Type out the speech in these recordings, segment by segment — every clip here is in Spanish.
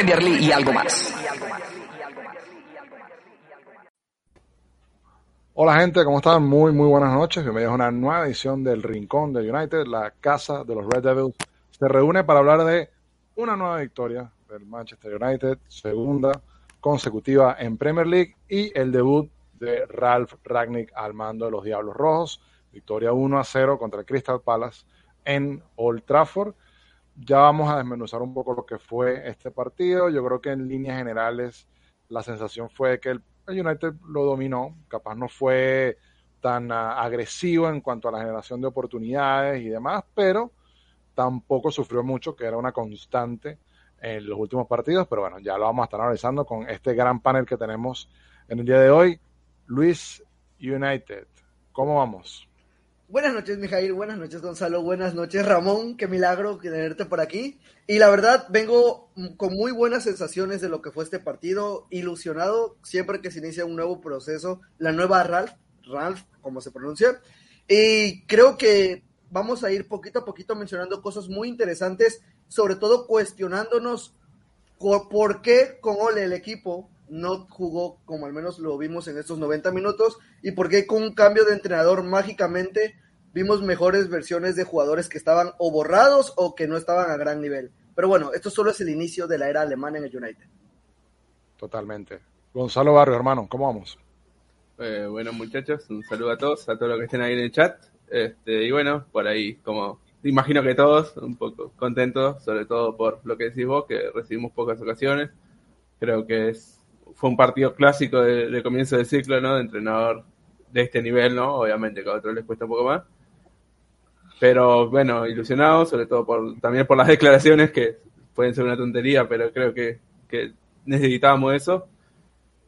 Premier League y algo más. Hola gente, ¿cómo están? Muy, muy buenas noches. Bienvenidos a una nueva edición del Rincón de United, la casa de los Red Devils. Se reúne para hablar de una nueva victoria del Manchester United, segunda consecutiva en Premier League y el debut de Ralph Ragnick al mando de los Diablos Rojos. Victoria 1 a 0 contra el Crystal Palace en Old Trafford. Ya vamos a desmenuzar un poco lo que fue este partido. Yo creo que en líneas generales la sensación fue que el, United lo dominó. Capaz no fue tan uh, agresivo en cuanto a la generación de oportunidades y demás, pero tampoco sufrió mucho, que era una constante en los últimos partidos. Pero bueno, ya lo vamos a estar analizando con este gran panel que tenemos en el día de hoy. Luis United, ¿cómo vamos? Buenas noches, Mijail. Buenas noches, Gonzalo. Buenas noches, Ramón. Qué milagro tenerte por aquí. Y la verdad, vengo con muy buenas sensaciones de lo que fue este partido. Ilusionado siempre que se inicia un nuevo proceso. La nueva Ralph, Ralph, como se pronuncia. Y creo que vamos a ir poquito a poquito mencionando cosas muy interesantes, sobre todo cuestionándonos por qué con Ole el equipo no jugó como al menos lo vimos en estos 90 minutos y por qué con un cambio de entrenador mágicamente vimos mejores versiones de jugadores que estaban o borrados o que no estaban a gran nivel. Pero bueno, esto solo es el inicio de la era alemana en el United. Totalmente. Gonzalo Barrio, hermano, ¿cómo vamos? Eh, bueno, muchachos, un saludo a todos, a todos los que estén ahí en el chat. Este, y bueno, por ahí, como imagino que todos, un poco contentos, sobre todo por lo que decís vos, que recibimos pocas ocasiones. Creo que es fue un partido clásico de, comienzo de ciclo, ¿no? De entrenador de este nivel, ¿no? Obviamente que a otros les cuesta un poco más. Pero bueno, ilusionado, sobre todo por, también por las declaraciones que pueden ser una tontería, pero creo que, que necesitábamos eso.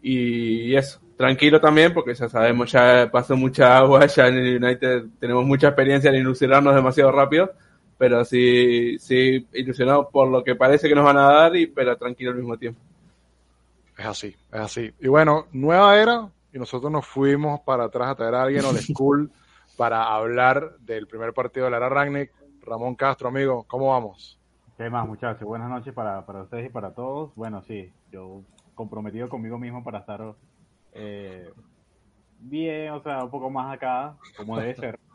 Y eso, tranquilo también, porque ya sabemos, ya pasó mucha agua, ya en el United tenemos mucha experiencia en ilusionarnos demasiado rápido, pero sí, sí ilusionado por lo que parece que nos van a dar, y, pero tranquilo al mismo tiempo. Es así, es así. Y bueno, nueva era, y nosotros nos fuimos para atrás a traer a alguien old school para hablar del primer partido de la era Ragnick. Ramón Castro, amigo, ¿cómo vamos? ¿Qué más, muchachos? Buenas noches para, para ustedes y para todos. Bueno, sí, yo comprometido conmigo mismo para estar eh, bien, o sea, un poco más acá, como debe ser.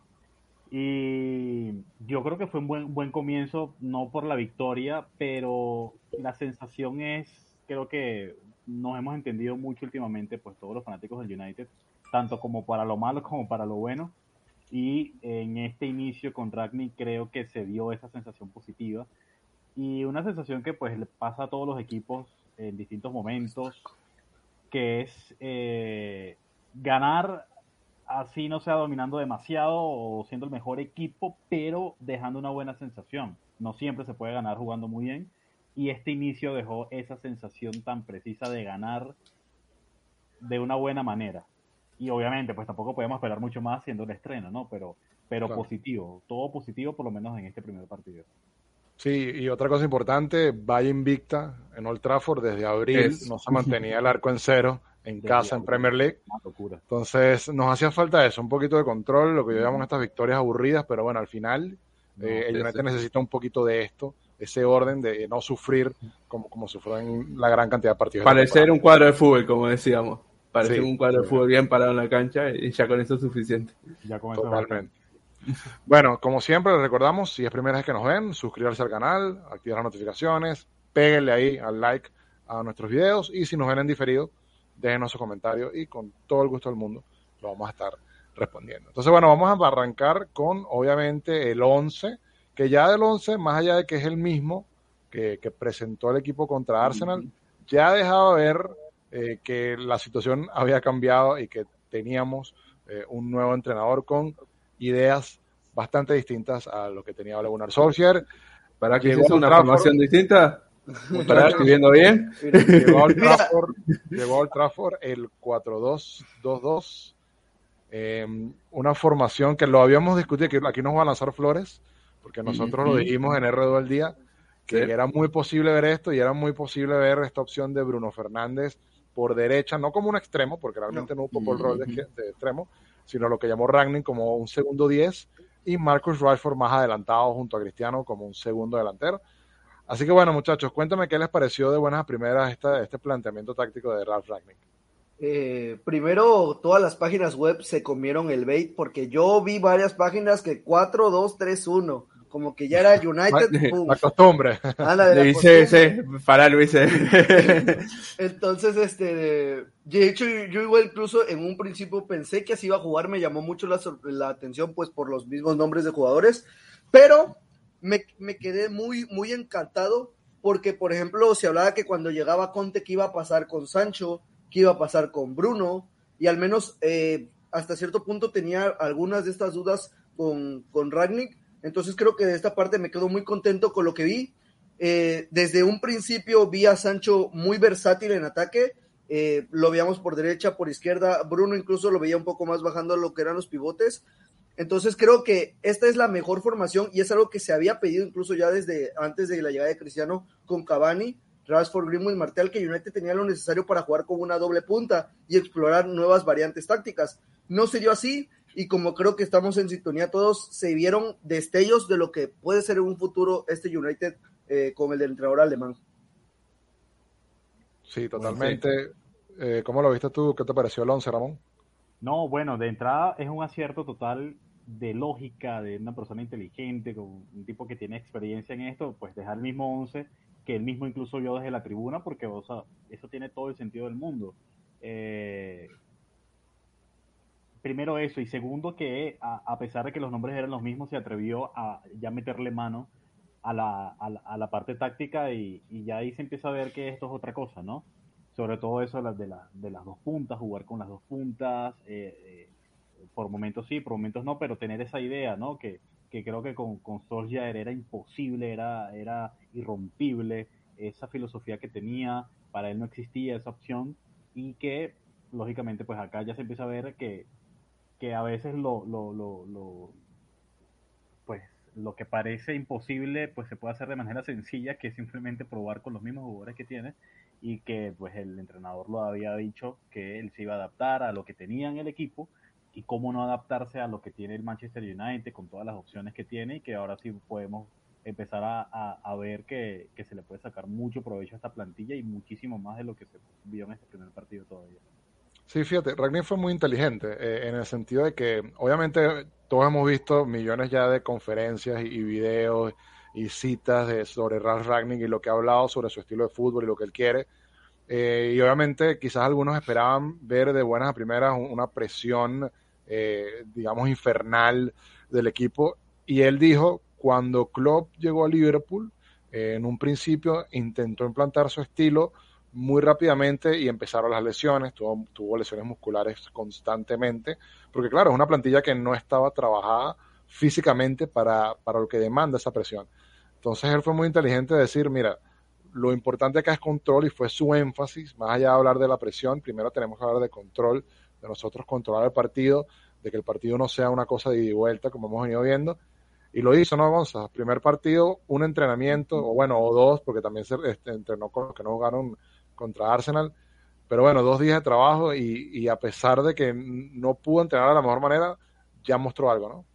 Y yo creo que fue un buen, buen comienzo, no por la victoria, pero la sensación es, creo que nos hemos entendido mucho últimamente, pues todos los fanáticos del United, tanto como para lo malo como para lo bueno. Y en este inicio con Ragni creo que se dio esa sensación positiva y una sensación que pues le pasa a todos los equipos en distintos momentos, que es eh, ganar así no sea dominando demasiado o siendo el mejor equipo, pero dejando una buena sensación. No siempre se puede ganar jugando muy bien, y este inicio dejó esa sensación tan precisa de ganar de una buena manera. Y obviamente, pues tampoco podemos esperar mucho más siendo el estreno, ¿no? Pero, pero positivo, todo positivo por lo menos en este primer partido. Sí, y otra cosa importante, vaya invicta en Old Trafford desde abril, no se mantenía el arco en cero en casa en Premier League. Entonces nos hacía falta eso, un poquito de control, lo que yo llamo estas victorias aburridas, pero bueno, al final eh, el United necesita un poquito de esto ese orden de no sufrir como, como sufrió en la gran cantidad de partidos. Parecer un cuadro de fútbol, como decíamos. Parecer un cuadro de fútbol bien parado en la cancha y ya con eso es suficiente. Ya con Totalmente. Bueno, como siempre, les recordamos, si es primera vez que nos ven, suscribirse al canal, activar las notificaciones, péguenle ahí al like a nuestros videos y si nos ven en diferido, déjenos su comentario y con todo el gusto del mundo lo vamos a estar respondiendo. Entonces, bueno, vamos a arrancar con, obviamente, el 11 que ya del 11, más allá de que es el mismo que, presentó el equipo contra Arsenal, ya ha dejado ver eh, que la situación había cambiado y que teníamos eh, un nuevo entrenador con ideas bastante distintas a lo que tenía Ole Gunnar Solskjaer. ¿Para que es una formación distinta? ¿Para estoy viendo bien? Llegó al Trafford, llegó al Trafford el 4-2-2-2. Eh, una formación que lo habíamos discutido, que aquí nos va a lanzar flores, porque nosotros lo dijimos en R2 al día, que era muy posible ver esto y era muy posible ver esta opción de Bruno Fernández por derecha, no como un extremo, porque realmente no, ocupó el rol de, extremo, sino lo que llamó Ragnin como un segundo 10 y Marcus Rashford más adelantado junto a Cristiano como un segundo delantero. Así que bueno, muchachos, cuéntame qué les pareció de buenas a primeras esta, este planteamiento táctico de Ralph Ragnick. Eh, primero, todas las páginas web se comieron el bait porque yo vi varias páginas que 4, 2, 3, 1. Como que ya era United. La costumbre. Anda, de la Luis, costumbre. sí, para Luis. Entonces, este, de hecho, yo igual incluso en un principio pensé que así iba a jugar, me llamó mucho la, la atención, pues por los mismos nombres de jugadores, pero me, me quedé muy, muy encantado porque, por ejemplo, se hablaba que cuando llegaba Conte, que iba a pasar con Sancho, que iba a pasar con Bruno, y al menos eh, hasta cierto punto tenía algunas de estas dudas con, con Ragnick, entonces creo que de esta parte me quedo muy contento con lo que vi. Eh, desde un principio vi a Sancho muy versátil en ataque, eh, lo veíamos por derecha, por izquierda, Bruno incluso lo veía un poco más bajando lo que eran los pivotes. Entonces creo que esta es la mejor formación y es algo que se había pedido incluso ya desde antes de la llegada de Cristiano con Cavani, Rashford, Greenwood y Martial, que United tenía lo necesario para jugar con una doble punta y explorar nuevas variantes tácticas. No se dio así y como creo que estamos en sintonía todos, se vieron destellos de lo que puede ser en un futuro este United eh, con el del entrenador alemán. Sí, totalmente. Eh, ¿Cómo lo viste tú? ¿Qué te pareció el 11, Ramón? No, bueno, de entrada es un acierto total de lógica de una persona inteligente, con un tipo que tiene experiencia en esto, pues dejar el mismo 11 que él mismo incluso yo desde la tribuna, porque o sea, eso tiene todo el sentido del mundo. Eh, primero eso, y segundo que a, a, pesar de que los nombres eran los mismos, se atrevió a ya meterle mano a la, a la, a la parte táctica y, y, ya ahí se empieza a ver que esto es otra cosa, ¿no? Sobre todo eso de, la, de, la, de las dos puntas, jugar con las dos puntas, eh, eh, por momentos sí, por momentos no, pero tener esa idea, ¿no? Que, que creo que con, con Solskjaer era imposible, era, era irrompible, esa filosofía que tenía, para él no existía esa opción y que lógicamente pues acá ya se empieza a ver que, que a veces lo, lo, lo, lo, pues lo que parece imposible pues se puede hacer de manera sencilla que es simplemente probar con los mismos jugadores que tiene y que pues el entrenador lo había dicho que él se iba a adaptar a lo que tenía en el equipo y cómo no adaptarse a lo que tiene el Manchester United con todas las opciones que tiene y que ahora sí podemos empezar a, a, ver que, que, se le puede sacar mucho provecho a esta plantilla y muchísimo más de lo que se vio en este primer partido todavía. Sí, fíjate, Ragnar fue muy inteligente eh, en el sentido de que obviamente todos hemos visto millones ya de conferencias y, videos y citas de, sobre Ralf Ragnick y lo que ha hablado sobre su estilo de fútbol y lo que él quiere. Eh, y obviamente quizás algunos esperaban ver de buenas a primeras una presión, eh, digamos, infernal del equipo. Y él dijo, cuando Klopp llegó a Liverpool, en un principio intentó implantar su estilo muy rápidamente y empezaron las lesiones, tuvo, lesiones musculares constantemente, porque claro, es una plantilla que no estaba trabajada físicamente para, para lo que demanda esa presión. Entonces él fue muy inteligente de decir, mira, lo importante acá es control y fue su énfasis, más allá de hablar de la presión, primero tenemos que hablar de control, de nosotros controlar el partido, de que el partido no sea una cosa de ida y vuelta como hemos venido viendo. Y lo hizo, ¿no, Gonza? Primer partido, un entrenamiento, o bueno, o dos, porque también se este, entrenó con los que no jugaron contra Arsenal. Pero bueno, dos días de trabajo y, y, a pesar de que no pudo entrenar de la mejor manera, ya mostró algo, ¿no?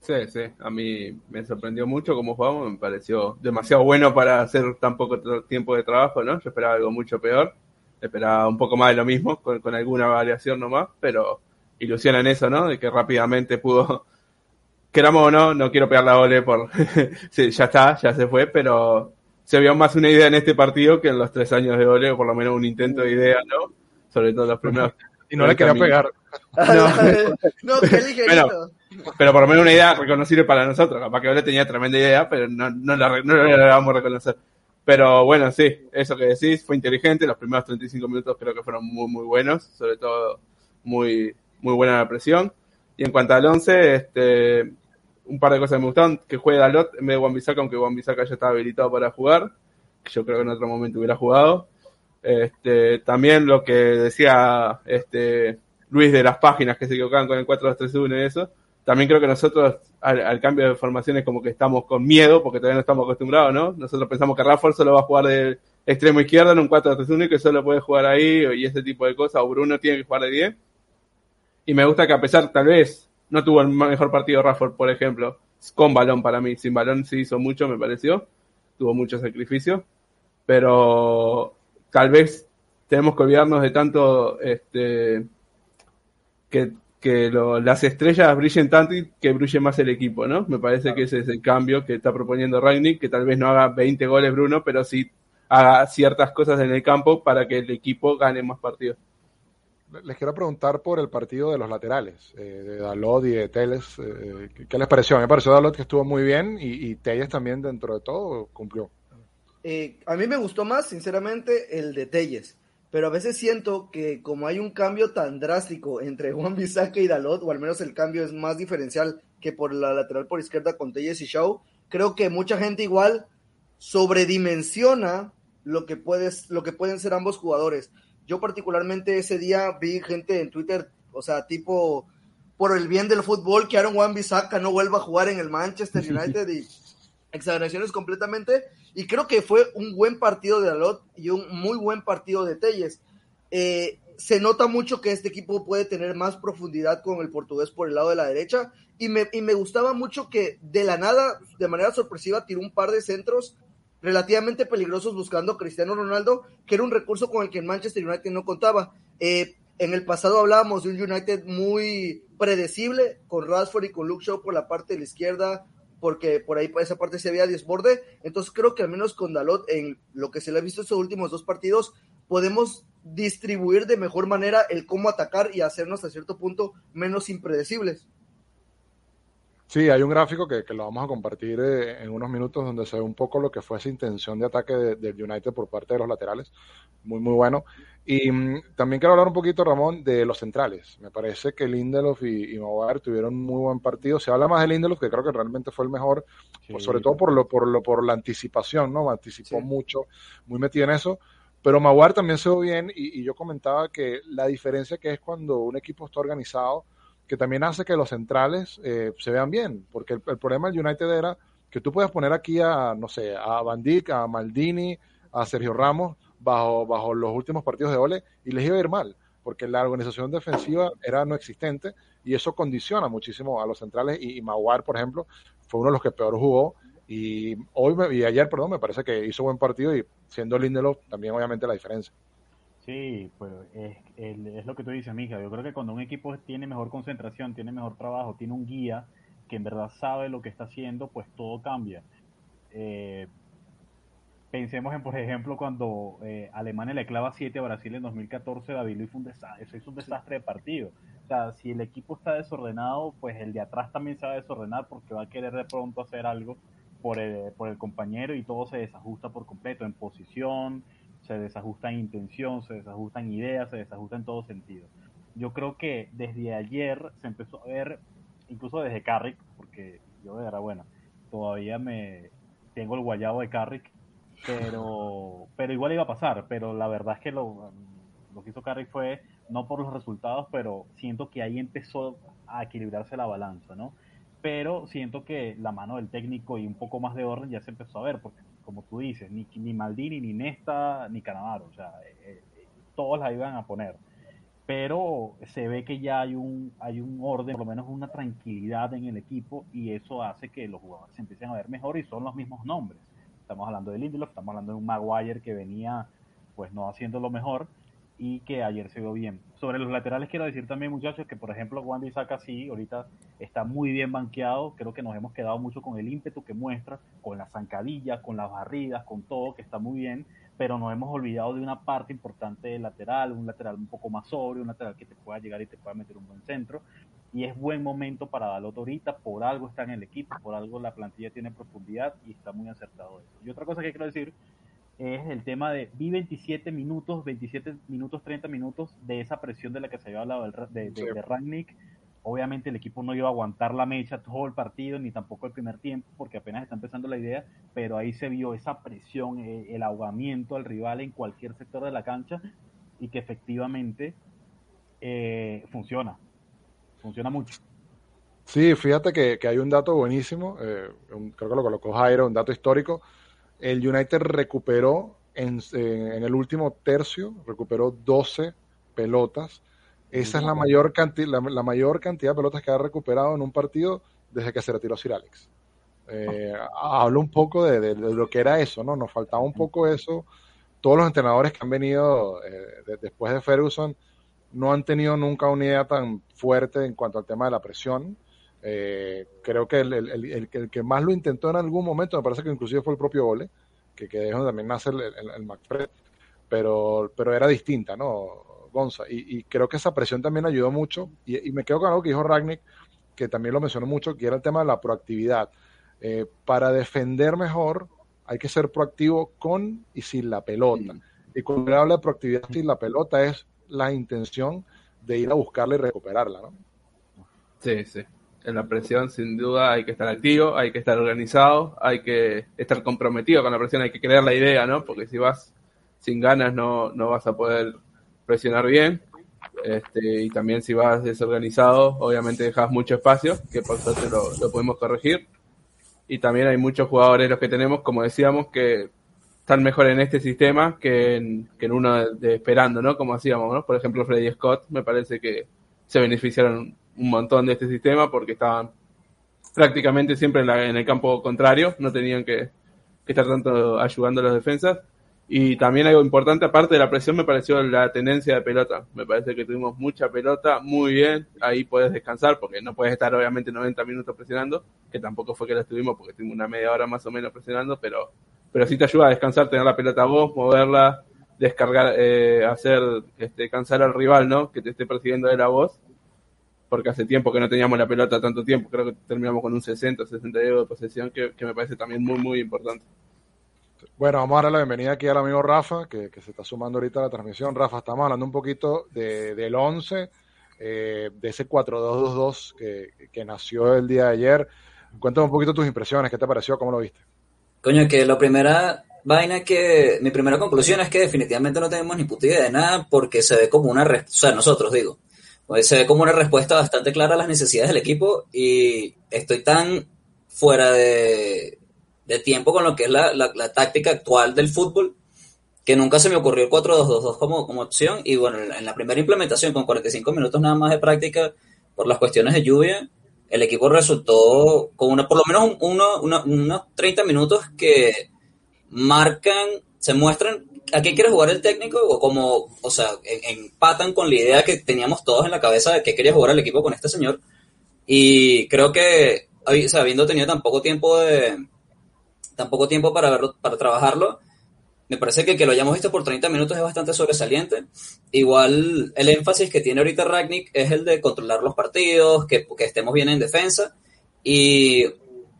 Sí, sí, a mí me sorprendió mucho cómo jugamos, me pareció demasiado bueno para hacer tan poco tiempo de trabajo, ¿no? Yo esperaba algo mucho peor, esperaba un poco más de lo mismo, con, con alguna variación nomás, pero ilusiona en eso, ¿no? De que rápidamente pudo, queramos o no, no quiero pegar la ole por, sí, ya está, ya se fue, pero se vio más una idea en este partido que en los tres años de ole, o por lo menos un intento de idea, ¿no? Sobre todo los primeros. Y no le quería camino. pegar. no, no, ligerito. Bueno, pero por lo menos una idea reconocible para nosotros. Capaz que Ole tenía tremenda idea, pero no, no, la, no la vamos a reconocer. Pero bueno, sí, eso que decís fue inteligente. Los primeros 35 minutos creo que fueron muy, muy buenos. Sobre todo, muy, muy buena la presión. Y en cuanto al 11, este, un par de cosas que me gustaron. Que juegue Dalot en vez de Wan-Bissaka, aunque Wan-Bissaka ya estaba habilitado para jugar. Que yo creo que en otro momento hubiera jugado. Este, también lo que decía este, Luis de las páginas que se equivocaban con el 4-2-3-1 y eso. También creo que nosotros al, cambio de formaciones como que estamos con miedo porque todavía no estamos acostumbrados, ¿no? Nosotros pensamos que Rafael solo va a jugar de extremo izquierdo en un 4-3-1 y que solo puede jugar ahí y ese tipo de cosas, o Bruno tiene que jugar de 10. Y me gusta que a pesar, tal vez, no tuvo el mejor partido Rafael, por ejemplo, con balón para mí, sin balón sí hizo mucho, me pareció. tuvo mucho sacrificio, pero tal vez tenemos que olvidarnos de tanto este, que, que las estrellas brillen tanto y que brille más el equipo, ¿no? Me parece que ese es el cambio que está proponiendo Ragnick, que tal vez no haga 20 goles Bruno, pero sí haga ciertas cosas en el campo para que el equipo gane más partidos. Les quiero preguntar por el partido de los laterales, eh, de Dalot y de Teles. Eh, ¿Qué les pareció? Me pareció Dalot que estuvo muy bien y, y Telles también dentro de todo cumplió. Eh, a mí me gustó más, sinceramente, el de Telles. Pero a veces siento que como hay un cambio tan drástico entre Juan Bisaca y Dalot, o al menos el cambio es más diferencial que por la lateral por izquierda con Telles y Shaw, creo que mucha gente igual sobredimensiona lo que, puedes, lo que pueden ser ambos jugadores. Yo particularmente ese día vi gente en Twitter, o sea, tipo, por el bien del fútbol, que Aaron Juan Bisaca no vuelva a jugar en el Manchester United y exageraciones completamente. Y creo que fue un buen partido de Dalot y un muy buen partido de Telles. Eh, se nota mucho que este equipo puede tener más profundidad con el portugués por el lado de la derecha. Y me, y me gustaba mucho que de la nada, de manera sorpresiva, tiró un par de centros relativamente peligrosos buscando a Cristiano Ronaldo, que era un recurso con el que Manchester United no contaba. Eh, en el pasado hablábamos de un United muy predecible, con Rashford y con Luke Shaw por la parte de la izquierda, porque por ahí por esa parte se había desborde. Entonces creo que al menos con Dalot, en lo que se le ha visto estos últimos dos partidos, podemos distribuir de mejor manera el cómo atacar y hacernos a cierto punto menos impredecibles. Sí, hay un gráfico que, que lo vamos a compartir eh, en unos minutos donde se ve un poco lo que fue esa intención de ataque del de United por parte de los laterales. Muy, muy bueno. Y mm, también quiero hablar un poquito, Ramón, de los centrales. Me parece que Lindelof y, y Maguire tuvieron muy buen partido. Se habla más de Lindelof, que creo que realmente fue el mejor, Sí, por- sobre todo por lo, por lo, por la anticipación, ¿no? Anticipó Sí. mucho, muy metido en eso. Pero Maguire también se ve bien y, y yo comentaba que la diferencia que es cuando un equipo está organizado, que también hace que los centrales eh, se vean bien, porque el, problema del United era que tú puedes poner aquí a, no sé, a Van Dijk, a Maldini, a Sergio Ramos bajo, bajo los últimos partidos de Ole y les iba a ir mal, porque la organización defensiva era no existente y eso condiciona muchísimo a los centrales y, y Maguire, por ejemplo, fue uno de los que peor jugó y hoy me- y ayer, perdón, me parece que hizo buen partido y siendo Lindelof también obviamente la diferencia. Sí, pues es, el- es lo que tú dices, mija. Yo creo que cuando un equipo tiene mejor concentración, tiene mejor trabajo, tiene un guía que en verdad sabe lo que está haciendo, pues todo cambia. Eh, pensemos en, por ejemplo, cuando eh, Alemania le clava 7 a Brasil en 2014, David Luiz fue un desastre, eso hizo un desastre de partido. O sea, si el equipo está desordenado, pues el de atrás también se va a desordenar porque va a querer de pronto hacer algo por el, por el compañero y todo se desajusta por completo en posición, se desajusta en intención, se desajusta en ideas, se desajusta en todo sentido. Yo creo que desde ayer se empezó a ver, incluso desde Carrick, porque yo de verdad, bueno, todavía me tengo el guayabo de Carrick, pero, pero igual iba a pasar, pero la verdad es que lo, lo que hizo Carrick fue, no por los resultados, pero siento que ahí empezó a equilibrarse la balanza, ¿no? Pero siento que la mano del técnico y un poco más de orden ya se empezó a ver, porque como tú dices, ni, ni Maldini, ni Nesta, ni Canavaro, o sea, eh, eh, todos la iban a poner. Pero se ve que ya hay un, hay un orden, por lo menos una tranquilidad en el equipo, y eso hace que los jugadores se empiecen a ver mejor y son los mismos nombres. Estamos hablando de Lindelof, estamos hablando de un Maguire que venía pues no haciendo lo mejor y que ayer se vio bien. Sobre los laterales quiero decir también muchachos que por ejemplo Juan Bisaca sí, ahorita está muy bien banqueado, creo que nos hemos quedado mucho con el ímpetu que muestra, con las zancadillas, con las barridas, con todo, que está muy bien, pero nos hemos olvidado de una parte importante del lateral, un lateral un poco más sobrio, un lateral que te pueda llegar y te pueda meter un buen centro. Y es buen momento para Dalot ahorita, por algo está en el equipo, por algo la plantilla tiene profundidad y está muy acertado eso. Y otra cosa que quiero decir es el tema de vi 27 minutos, 27 minutos, 30 minutos de esa presión de la que se había hablado de, de, Sí. de Rangnick. Obviamente el equipo no iba a aguantar la mecha todo el partido, ni tampoco el primer tiempo, porque apenas está empezando la idea, pero ahí se vio esa presión, eh, el ahogamiento al rival en cualquier sector de la cancha y que efectivamente eh, funciona, funciona mucho. Sí, fíjate que, que hay un dato buenísimo, eh, un- creo que lo colocó Jairo, un dato histórico. El United recuperó en, en- en el último tercio, recuperó 12 pelotas. Esa es la mayor, canti- la, la mayor cantidad de pelotas que ha recuperado en un partido desde que se retiró Sir Alex. Eh, hablo un poco de, de, de, lo que era eso, ¿no? Nos faltaba un poco eso. Todos los entrenadores que han venido eh, de, después de Ferguson no han tenido nunca una idea tan fuerte en cuanto al tema de la presión. Eh, creo que el, el, el, el, que más lo intentó en algún momento, me parece que inclusive fue el propio Ole, que, que dejó también nace el, McFred, pero, pero era distinta, ¿no? Gonza. Y, y, creo que esa presión también ayudó mucho. Y, y, me quedo con algo que dijo Ragnick, que también lo mencionó mucho, que era el tema de la proactividad. Eh, para defender mejor hay que ser proactivo con y sin la pelota. Y cuando habla de proactividad sin la pelota es la intención de ir a buscarla y recuperarla, ¿no? Sí, sí. En la presión, sin duda, hay que estar activo, hay que estar organizado, hay que estar comprometido con la presión, hay que creer la idea, ¿no? Porque si vas sin ganas no, no vas a poder presionar bien. Este, y también si vas desorganizado, obviamente dejas mucho espacio, que por suerte lo, lo podemos corregir. Y también hay muchos jugadores los que tenemos, como decíamos, que están mejor en este sistema que en, que en uno de, de, esperando, ¿no? Como hacíamos, ¿no? Por ejemplo, Freddy Scott, me parece que se beneficiaron un montón de este sistema porque estaban prácticamente siempre en, la, en el campo contrario, no tenían que, que estar tanto ayudando a las defensas. Y también algo importante, aparte de la presión, me pareció la tendencia de pelota. Me parece que tuvimos mucha pelota, muy bien. Ahí puedes descansar, porque no puedes estar obviamente 90 minutos presionando, que tampoco fue que la estuvimos, porque tuvimos una media hora más o menos presionando, pero, pero sí te ayuda a descansar, tener la pelota vos, moverla, descargar, eh, hacer este, cansar al rival, ¿no? Que te esté persiguiendo de la voz, porque hace tiempo que no teníamos la pelota tanto tiempo. Creo que terminamos con un 60, 60 de posesión, que, que me parece también muy, muy importante. Bueno, vamos a darle la bienvenida aquí al amigo Rafa, que, que, se está sumando ahorita a la transmisión. Rafa, estamos hablando un poquito de, del 11, eh, de ese 4-2-2-2 que, que, nació el día de ayer. Cuéntame un poquito tus impresiones, ¿qué te pareció? ¿Cómo lo viste? Coño, que la primera vaina que, mi primera conclusión es que definitivamente no tenemos ni puta idea de nada porque se ve como una, o sea, nosotros digo, se ve como una respuesta bastante clara a las necesidades del equipo y estoy tan fuera de, de tiempo con lo que es la, la, táctica actual del fútbol, que nunca se me ocurrió el 4-2-2-2 como, como opción. Y bueno, en la primera implementación, con 45 minutos nada más de práctica, por las cuestiones de lluvia, el equipo resultó con una, por lo menos uno, unos 30 minutos que marcan, se muestran a qué quiere jugar el técnico o como, o sea, empatan con la idea que teníamos todos en la cabeza de que quería jugar el equipo con este señor. Y creo que, o sea, habiendo tenido tan poco tiempo de, tan poco tiempo para, verlo, para trabajarlo, me parece que que lo hayamos visto por 30 minutos es bastante sobresaliente. Igual el énfasis que tiene ahorita Ragnick es el de controlar los partidos, que, que estemos bien en defensa. Y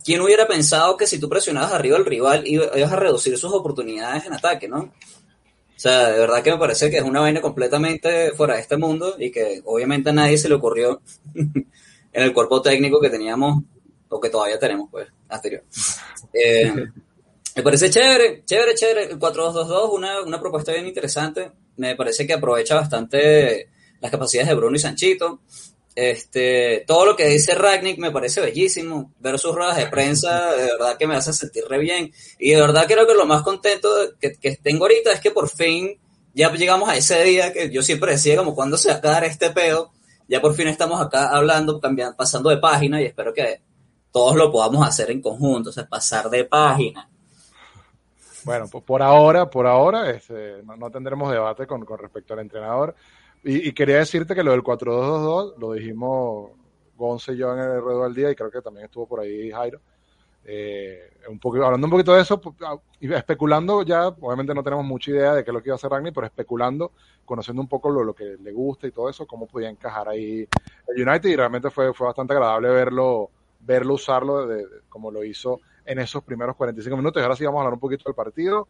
quién hubiera pensado que si tú presionabas arriba al rival ibas a reducir sus oportunidades en ataque, ¿no? O sea, de verdad que me parece que es una vaina completamente fuera de este mundo y que obviamente a nadie se le ocurrió en el cuerpo técnico que teníamos o que todavía tenemos, pues, anterior. Eh, me parece chévere, chévere, chévere. El 4-2-2-2, una, una propuesta bien interesante. Me parece que aprovecha bastante las capacidades de Bruno y Sanchito. Este, todo lo que dice Ragnick me parece bellísimo. Ver sus ruedas de prensa, de verdad que me hace sentir re bien. Y de verdad creo que lo más contento que, que tengo ahorita es que por fin ya llegamos a ese día que yo siempre decía como cuando se va a acabar este pedo. Ya por fin estamos acá hablando, cambiando, pasando de página y espero que todos lo podamos hacer en conjunto, o sea, pasar de página. Bueno, pues por ahora, por ahora, este, no, no, tendremos debate con, con, respecto al entrenador. Y, quería decirte que lo del 4-2-2-2 lo dijimos Gonce y yo en el Redo del Día y creo que también estuvo por ahí Jairo. Eh, un poquito, hablando un poquito de eso, ah, especulando ya, obviamente no tenemos mucha idea de qué es lo que iba a hacer Ragni, pero especulando, conociendo un poco lo, lo, que le gusta y todo eso, cómo podía encajar ahí el United y realmente fue, fue bastante agradable verlo verlo usarlo de, como lo hizo en esos primeros 45 minutos. Ahora sí vamos a hablar un poquito del partido.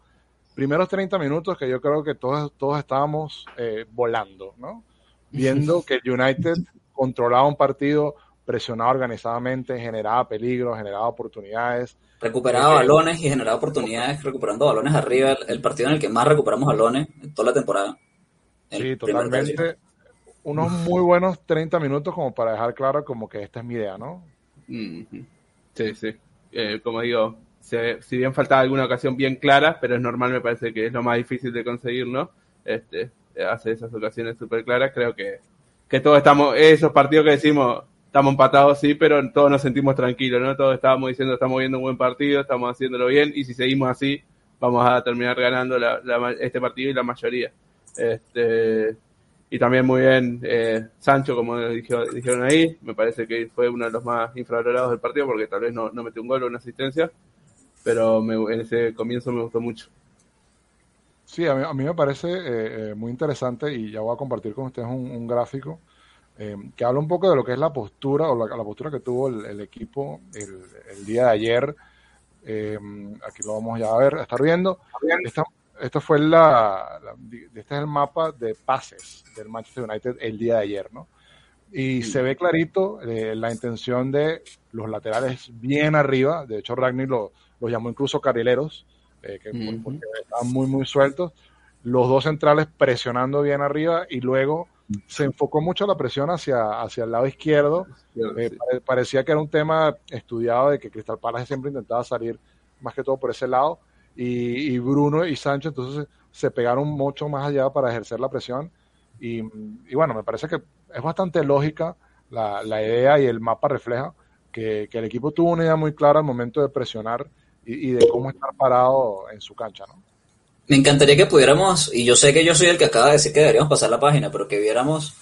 Primeros 30 minutos que yo creo que todos, todos estábamos eh, volando, ¿no? Viendo que el United controlaba un partido, presionaba organizadamente, generaba peligro, generaba oportunidades. Recuperaba eh, balones y generaba oportunidades, recuperando balones arriba. El, el, partido en el que más recuperamos balones en toda la temporada. Sí, totalmente. Unos muy buenos 30 minutos como para dejar claro como que esta es mi idea, ¿no? Sí, sí. Eh, como digo, si bien faltaba alguna ocasión bien clara, pero es normal, me parece que es lo más difícil de conseguir, ¿no? Este, hace esas ocasiones súper claras, creo que, que todos estamos, esos partidos que decimos, estamos empatados, sí, pero todos nos sentimos tranquilos, ¿no? Todos estábamos diciendo, estamos viendo un buen partido, estamos haciéndolo bien, y si seguimos así, vamos a terminar ganando la, este partido y la mayoría. Este, y también muy bien eh, Sancho, como dijeron ahí, me parece que fue uno de los más infravalorados del partido porque tal vez no, no metió un gol o una asistencia, pero me, en ese comienzo me gustó mucho. Sí, a mí, a mí me parece eh, eh, muy interesante y ya voy a compartir con ustedes un, un gráfico eh, que habla un poco de lo que es la postura o la, la postura que tuvo el, el equipo el, el, día de ayer. Eh, aquí lo vamos ya a ver, a estar viendo. Esta, esto fue la, la, este es el mapa de pases del Manchester United el día de ayer, ¿no? Y se ve clarito eh, la intención de los laterales bien arriba. De hecho, Ragni lo, lo llamó incluso carrileros, eh, que, uh -huh. porque estaban muy, muy sueltos. Los dos centrales presionando bien arriba y luego se enfocó mucho la presión hacia, hacia el lado izquierdo. Eh, parecía que era un tema estudiado de que Cristal Palace siempre intentaba salir más que todo por ese lado. Y, y, Bruno y Sancho entonces se pegaron mucho más allá para ejercer la presión. Y, y bueno, me parece que es bastante lógica la, la idea y el mapa refleja que, que, el equipo tuvo una idea muy clara al momento de presionar y, y de cómo estar parado en su cancha, ¿no? Me encantaría que pudiéramos, y yo sé que yo soy el que acaba de decir que deberíamos pasar la página, pero que viéramos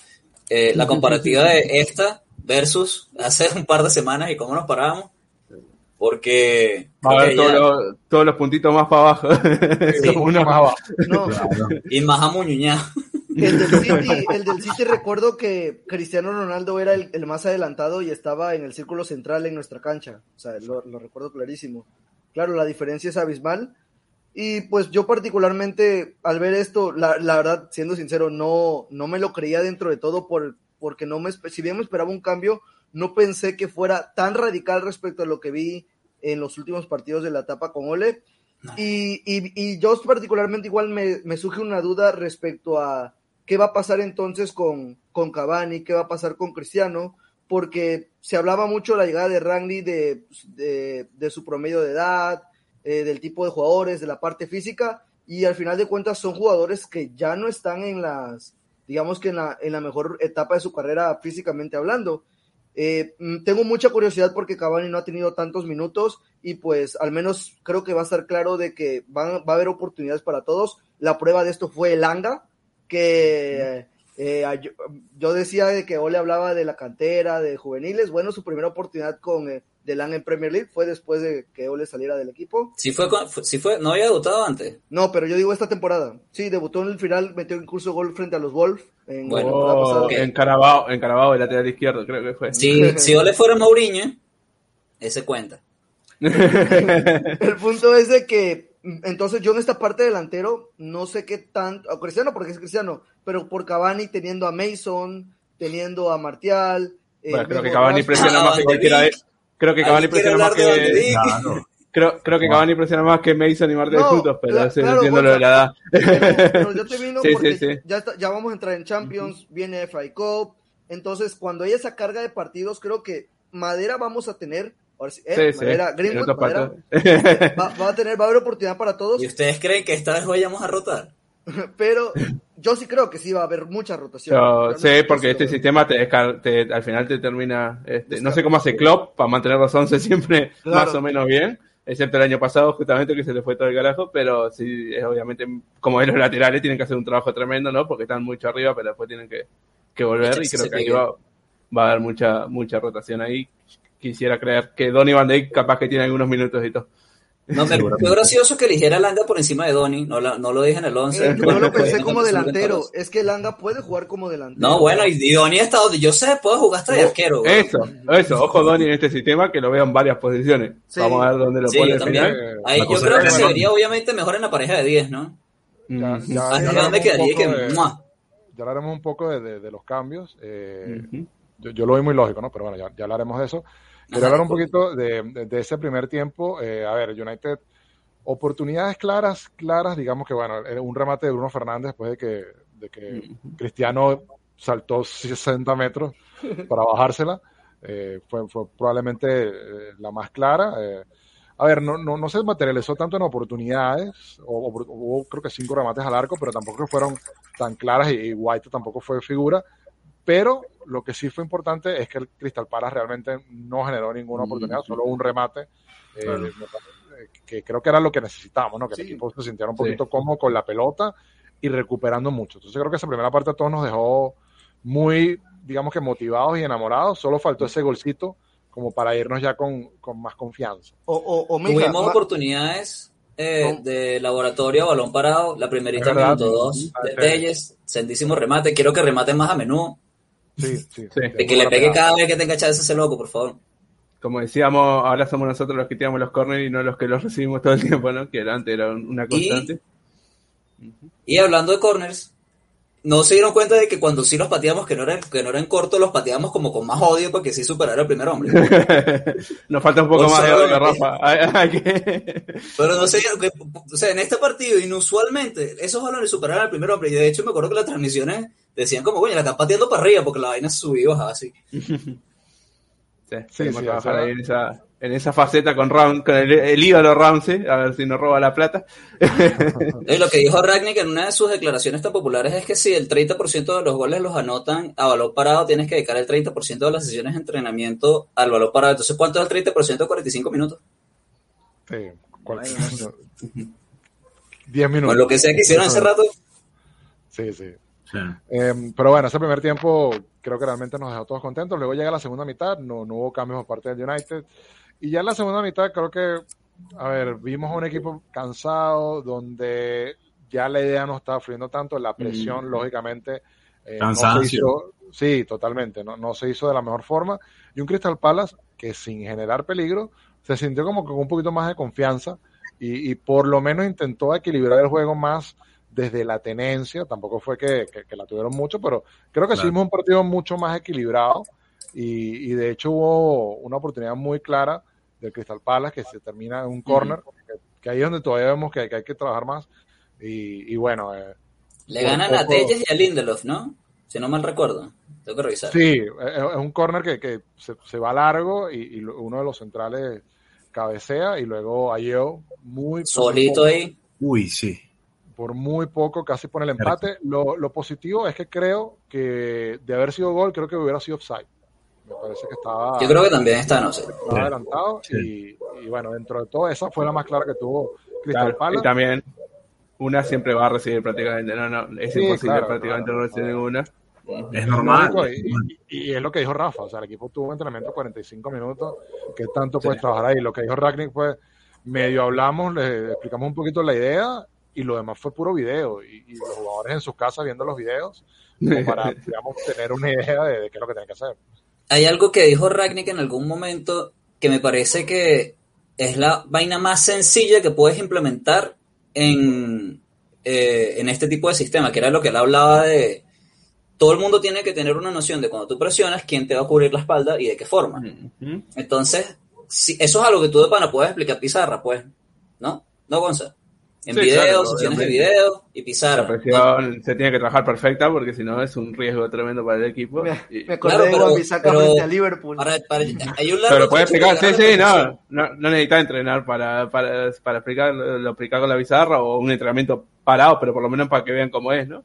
eh, la comparativa de esta versus hace un par de semanas y cómo nos parábamos. Porque. A ver, todos, los, todos, los, puntitos más para abajo. Sí, uno más abajo. No. Y más amuñuñado. El del, City, el del City recuerdo que Cristiano Ronaldo era el, el, más adelantado y estaba en el círculo central en nuestra cancha. O sea, lo, lo recuerdo clarísimo. Claro, la diferencia es abismal. Y pues yo particularmente al ver esto, la, la, verdad, siendo sincero, no, no me lo creía dentro de todo por, porque no me, si bien me esperaba un cambio, no pensé que fuera tan radical respecto a lo que vi en los últimos partidos de la etapa con Ole. No. Y, y, y, yo particularmente igual me, me surge una duda respecto a qué va a pasar entonces con, con Cavani, qué va a pasar con Cristiano, porque se hablaba mucho de la llegada de Rangnick, de, de, su promedio de edad, eh, del tipo de jugadores, de la parte física, y al final de cuentas son jugadores que ya no están en las, digamos que en la, en la mejor etapa de su carrera físicamente hablando. Eh, tengo mucha curiosidad porque Cavani no ha tenido tantos minutos y pues al menos creo que va a estar claro de que va, va a haber oportunidades para todos. La prueba de esto fue el Anga, que eh, yo, yo, decía de que Ole hablaba de la cantera, de juveniles. Bueno, su primera oportunidad con eh, Delan en Premier League fue después de que Ole saliera del equipo. Sí fue, sí fue, no había debutado antes. No, pero yo digo esta temporada. Sí, debutó en el final, metió incluso gol frente a los Wolves. En, bueno, oh, okay. en Carabao, en Carabao, el lateral izquierdo, creo que fue. Sí, si Ole fuera Mourinho, ese cuenta. el punto es de que entonces yo en esta parte delantero no sé qué tanto, a Cristiano porque es Cristiano, pero por Cavani teniendo a Mason, teniendo a Martial. Eh, bueno, creo que Cavani presiona más que cualquiera de Creo que Cavani presiona más que. Creo, creo que Cavani presiona más que Mason y Martial no, juntos, pero claro, sí, claro, entiendo bueno, lo de la edad. Pero, pero yo te vino sí, porque sí, sí. Ya, está, ya vamos a entrar en Champions, uh -huh. viene Cup. Entonces, cuando hay esa carga de partidos, creo que Madera vamos a tener Ahora sí, eh, sí, Madera, sí. Greenwood, Madera, va, va, a tener, va a haber oportunidad para todos. ¿Y ustedes creen que esta vez vayamos a rotar? Pero yo sí creo que sí va a haber mucha rotación. Yo, sí, porque este sistema te, te, al final te termina, este, no sé cómo hace Klopp para mantener los 11 siempre claro. más o menos bien, excepto el año pasado justamente que se le fue todo el carajo, pero sí, es obviamente, como es los laterales, tienen que hacer un trabajo tremendo, ¿no? Porque están mucho arriba, pero después tienen que, que volver y creo que aquí va, va a haber mucha, mucha rotación ahí quisiera creer que Donny Van Dijk capaz que tiene algunos minutos y todo. No, me fue gracioso que eligiera a Langa por encima de Donny, no, la, no lo dije en el 11. Eh, yo lo pensé como delantero, es que Langa puede jugar como delantero. No, bueno, y, y Donny está donde yo sé, puede jugar hasta de arquero. Güey. Eso, eso, ojo Donny en este sistema que lo veo en varias posiciones. Sí. Vamos a ver dónde lo sí, pone yo también. Ahí, yo creo que se vería obviamente mejor en la pareja de 10, ¿no? Ya, ya, Hasta ya dónde quedaría que... De, ya hablaremos un poco de, de, de los cambios. Eh, uh -huh. Yo, yo, lo veo muy lógico, ¿no? Pero bueno, ya, ya hablaremos de eso. Quiero hablar un poquito de, de, de ese primer tiempo. Eh, a ver, United, oportunidades claras, claras, digamos que, bueno, un remate de Bruno Fernández después de que, de que Cristiano saltó 60 metros para bajársela. Eh, fue, fue, probablemente eh, la más clara. Eh, a ver, no, no, no, se materializó tanto en oportunidades, o, o, hubo creo que cinco remates al arco, pero tampoco fueron tan claras y, y White tampoco fue figura pero lo que sí fue importante es que el Crystal Palace realmente no generó ninguna Mm. oportunidad, solo un remate, eh, Claro. de- que creo que era lo que necesitábamos, ¿no? que Sí. el equipo se sintiera un Sí. poquito cómodo con la pelota y recuperando mucho. Entonces creo que esa primera parte a todos nos dejó muy, digamos que motivados y enamorados, solo faltó ese golcito como para irnos ya con, con más confianza. O, o, o mija, Tuvimos ma- oportunidades eh, de laboratorio balón parado, la primerita minuto dos Ah, de. Telles, sentísimo remate, quiero que remate más a menudo, Sí, sí. Sí. de que le pegue cada vez que tenga chance ese loco, por favor. Como decíamos, ahora somos nosotros los que tiramos los corners y no los que los recibimos todo el tiempo, ¿no? Que antes era un- una constante. Y hablando de corners, no se dieron cuenta de que cuando sí los pateamos, que no eran, que no eran cortos, los pateamos como con más odio porque sí superara al primer hombre. Nos falta un poco O más de odio, Rafa. Que- Pero no que, o sea, en este partido, inusualmente, esos balones superaron al primer hombre. Y de hecho, me acuerdo que las transmisiones decían como, coño, la están pateando para arriba porque la vaina se subió así. Sí, Sí, sí, en esa, en esa faceta con, Ram, con el, el ídolo Ramsey, a ver si nos roba la plata. Y lo que dijo Ragnick en una de sus declaraciones tan populares es que si el 30% de los goles los anotan a balón parado, tienes que dedicar el 30% de las sesiones de entrenamiento al balón parado. Entonces, ¿cuánto es el 30% de 45 minutos? Sí, cual- 10 minutos. Con lo que sea que hicieron hace rato. Sí, sí. Sí. Eh, pero bueno, ese primer tiempo creo que realmente nos dejó todos contentos. Luego llega la segunda mitad, no, no hubo cambios por parte del United. Y ya en la segunda mitad creo que, a ver, vimos a un equipo cansado, donde ya la idea no estaba fluyendo tanto, la presión, lógicamente, eh, no se Cansancio. hizo, sí, totalmente, no, no se hizo de la mejor forma. Y un Crystal Palace que sin generar peligro, se sintió como con un poquito más de confianza y, y por lo menos intentó equilibrar el juego más desde la tenencia, tampoco fue que, que- que la tuvieron mucho, pero creo que sí Claro. vimos un partido mucho más equilibrado y, y de hecho hubo una oportunidad muy clara del Crystal Palace que se termina en un corner, que, que ahí es donde todavía vemos que, que hay que trabajar más y, y bueno, eh, Le ganan a poco- Telles y a Lindelof, ¿no? Si no mal recuerdo. Tengo que revisar. sí, es, es un corner que, que se, se va largo y, y uno de los centrales cabecea y luego Ayo muy Solito poco- ahí. Uy, sí. por muy poco casi pone el empate. Lo, lo positivo es que creo que de haber sido gol, creo que hubiera sido offside. Me parece que estaba, Yo creo que también está, no sé. estaba adelantado Sí. y, y bueno, dentro de todo esa fue la más clara que tuvo Crystal Claro, y Palace. también una siempre va a recibir prácticamente, no, no, es Sí, imposible claro, prácticamente claro. no recibir ninguna. Es normal. Y, y- y es lo que dijo Rafa, o sea, el equipo tuvo un entrenamiento de 45 minutos, ¿qué tanto Sí. puedes trabajar ahí? Lo que dijo Ragnick fue, medio hablamos, le explicamos un poquito la idea y lo demás fue puro video y, y los jugadores en sus casas viendo los videos como para, digamos, tener una idea de, de qué es lo que tienen que hacer. Hay algo que dijo Ragnick en algún momento que me parece que es la vaina más sencilla que puedes implementar en, eh, en este tipo de sistema, que era lo que él hablaba de todo el mundo tiene que tener una noción de cuando tú presionas quién te va a cubrir la espalda y de qué forma. Entonces, si, eso es algo que tú de pana puedes explicar pizarra, pues, ¿no? No, Gonza. En Sí, video, claro, sesiones de video y pizarra. La presión se tiene que trabajar perfecta porque si no es un riesgo tremendo para el equipo. Me, Y- me acordé Claro, de frente a Liverpool. Para- para- hay un Pero trecho explicar, sí, sí, no, no, no necesitas entrenar para, para, para explicar, lo explicar con la bizarra o un entrenamiento parado, pero por lo menos para que vean cómo es, ¿no?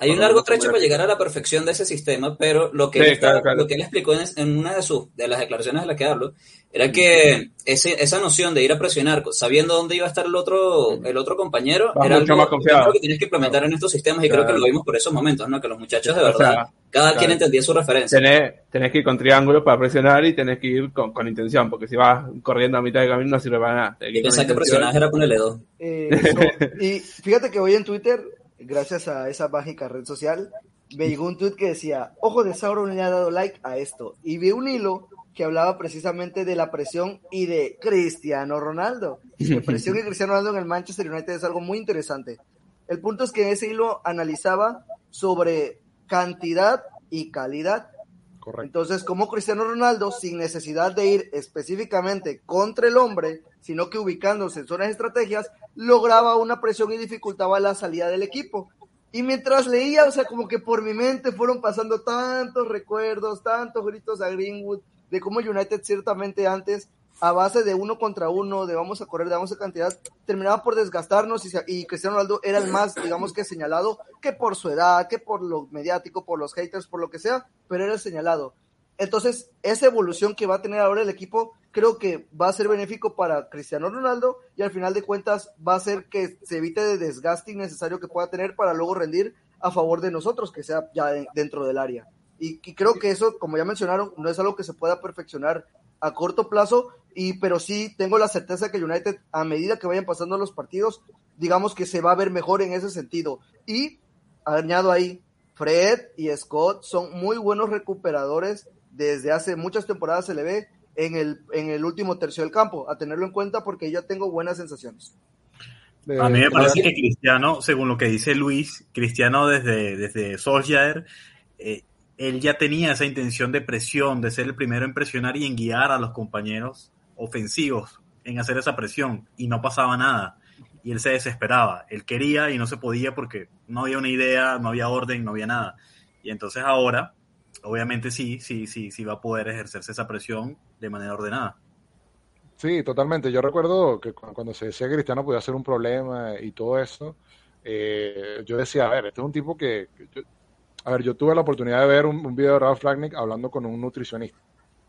Hay un largo trecho para llegar a la perfección de ese sistema, pero lo que, Sí, él, estaba- claro, claro. Lo que él explicó en, en una de sus de las declaraciones de las que hablo era que ese, esa noción de ir a presionar sabiendo dónde iba a estar el otro el otro compañero Vas era mucho algo más confiado. algo que tienes que implementar en estos sistemas y creo Claro. que lo vimos por esos momentos, ¿no? Que los muchachos de O verdad, sea, cada claro. quien entendía su referencia. Tenés, tenés que ir con triángulos para presionar y tenés que ir con, con intención, porque si vas corriendo a mitad de camino no sirve para nada. Y pensar que presionar era ponerle dos. Eh, so- y fíjate que hoy en Twitter, gracias a esa mágica red social, me llegó un tweet que decía, ojo de Sauron le ha dado like a esto. Y vi un hilo que hablaba precisamente de la presión y de Cristiano Ronaldo. La presión y Cristiano Ronaldo en el Manchester United es algo muy interesante. El punto es que ese hilo analizaba sobre cantidad y calidad. Entonces, como Cristiano Ronaldo, sin necesidad de ir específicamente contra el hombre, sino que ubicándose en zonas estrategias, lograba una presión y dificultaba la salida del equipo. Y mientras leía, o sea, como que por mi mente fueron pasando tantos recuerdos, tantos gritos a Greenwood, de cómo United ciertamente antes a base de uno contra uno, de vamos a correr, de vamos a cantidad, terminaba por desgastarnos y, y Cristiano Ronaldo era el más, digamos que señalado, que por su edad, que por lo mediático, por los haters, por lo que sea, pero era el señalado. Entonces, esa evolución que va a tener ahora el equipo, creo que va a ser benéfico para Cristiano Ronaldo y al final de cuentas va a hacer que se evite de desgaste innecesario que pueda tener para luego rendir a favor de nosotros, que sea ya de- dentro del área. Y creo que eso, como ya mencionaron, no es algo que se pueda perfeccionar a corto plazo, y, pero sí tengo la certeza que United, a medida que vayan pasando los partidos, digamos que se va a ver mejor en ese sentido. Y añado ahí, Fred y Scott son muy buenos recuperadores. Desde hace muchas temporadas se le ve en el, en el último tercio del campo, a tenerlo en cuenta porque yo tengo buenas sensaciones. De- A mí me parece que Cristiano, según lo que dice Luis, Cristiano desde, desde Solskjaer, eh, él ya tenía esa intención de presión, de ser el primero en presionar y en guiar a los compañeros ofensivos en hacer esa presión y no pasaba nada. Y él se desesperaba. Él quería y no se podía porque no había una idea, no había orden, no había nada. Y entonces ahora, obviamente sí, sí, sí, sí va a poder ejercerse esa presión de manera ordenada. Sí, totalmente. Yo recuerdo que cu- cuando se decía que Cristiano podía ser un problema y todo eso, eh, yo decía, a ver, este es un tipo que yo- a ver, yo tuve la oportunidad de ver un, un video de Ralph Ragnick hablando con un nutricionista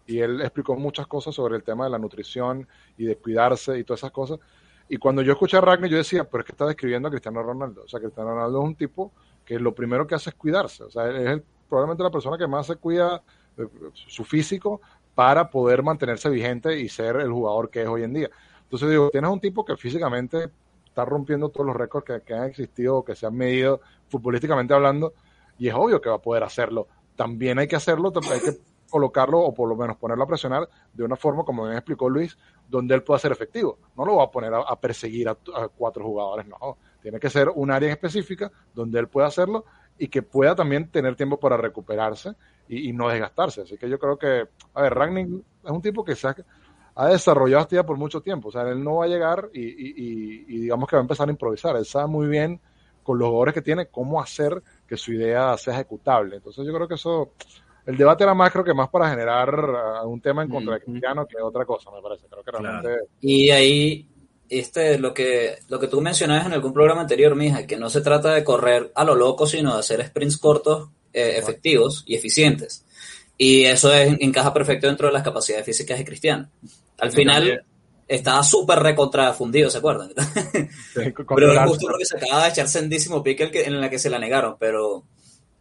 y él explicó muchas cosas sobre el tema de la nutrición y de cuidarse y todas esas cosas. Y cuando yo escuché a Ragnick, yo decía, pero es que está describiendo a Cristiano Ronaldo. O sea, Cristiano Ronaldo es un tipo que lo primero que hace es cuidarse. O sea, es el- probablemente la persona que más se cuida eh, su físico para poder mantenerse vigente y ser el jugador que es hoy en día. Entonces digo, tienes un tipo que físicamente está rompiendo todos los récords que, que han existido o que se han medido futbolísticamente hablando y es obvio que va a poder hacerlo. También hay que hacerlo, hay que colocarlo o por lo menos ponerlo a presionar de una forma, como bien explicó Luis, donde él pueda ser efectivo. No lo va a poner a, perseguir a, a cuatro jugadores, no. Tiene que ser un área específica donde él pueda hacerlo y que pueda también tener tiempo para recuperarse y, no desgastarse. Así que yo creo que, a ver, Ragnick es un tipo que se ha, ha desarrollado esto ya por mucho tiempo. O sea, él no va a llegar y- y- y digamos que va a empezar a improvisar. Él sabe muy bien con los jugadores que tiene cómo hacer que su idea sea ejecutable. Entonces yo creo que eso, el debate era más creo que más para generar uh, un tema en contra de. Cristiano que otra cosa, me parece. Creo que realmente... Y ahí, este, lo que, lo que tú mencionabas en algún programa anterior, mija, que no se trata de correr a lo loco, sino de hacer sprints cortos, eh, efectivos y eficientes. Y eso es- encaja perfecto dentro de las capacidades físicas de Cristiano. Al final, también. estaba súper recontrafundido, ¿se acuerdan? sí, Pero justo porque se acaba de echar sendísimo pique el que, en la que se la negaron, pero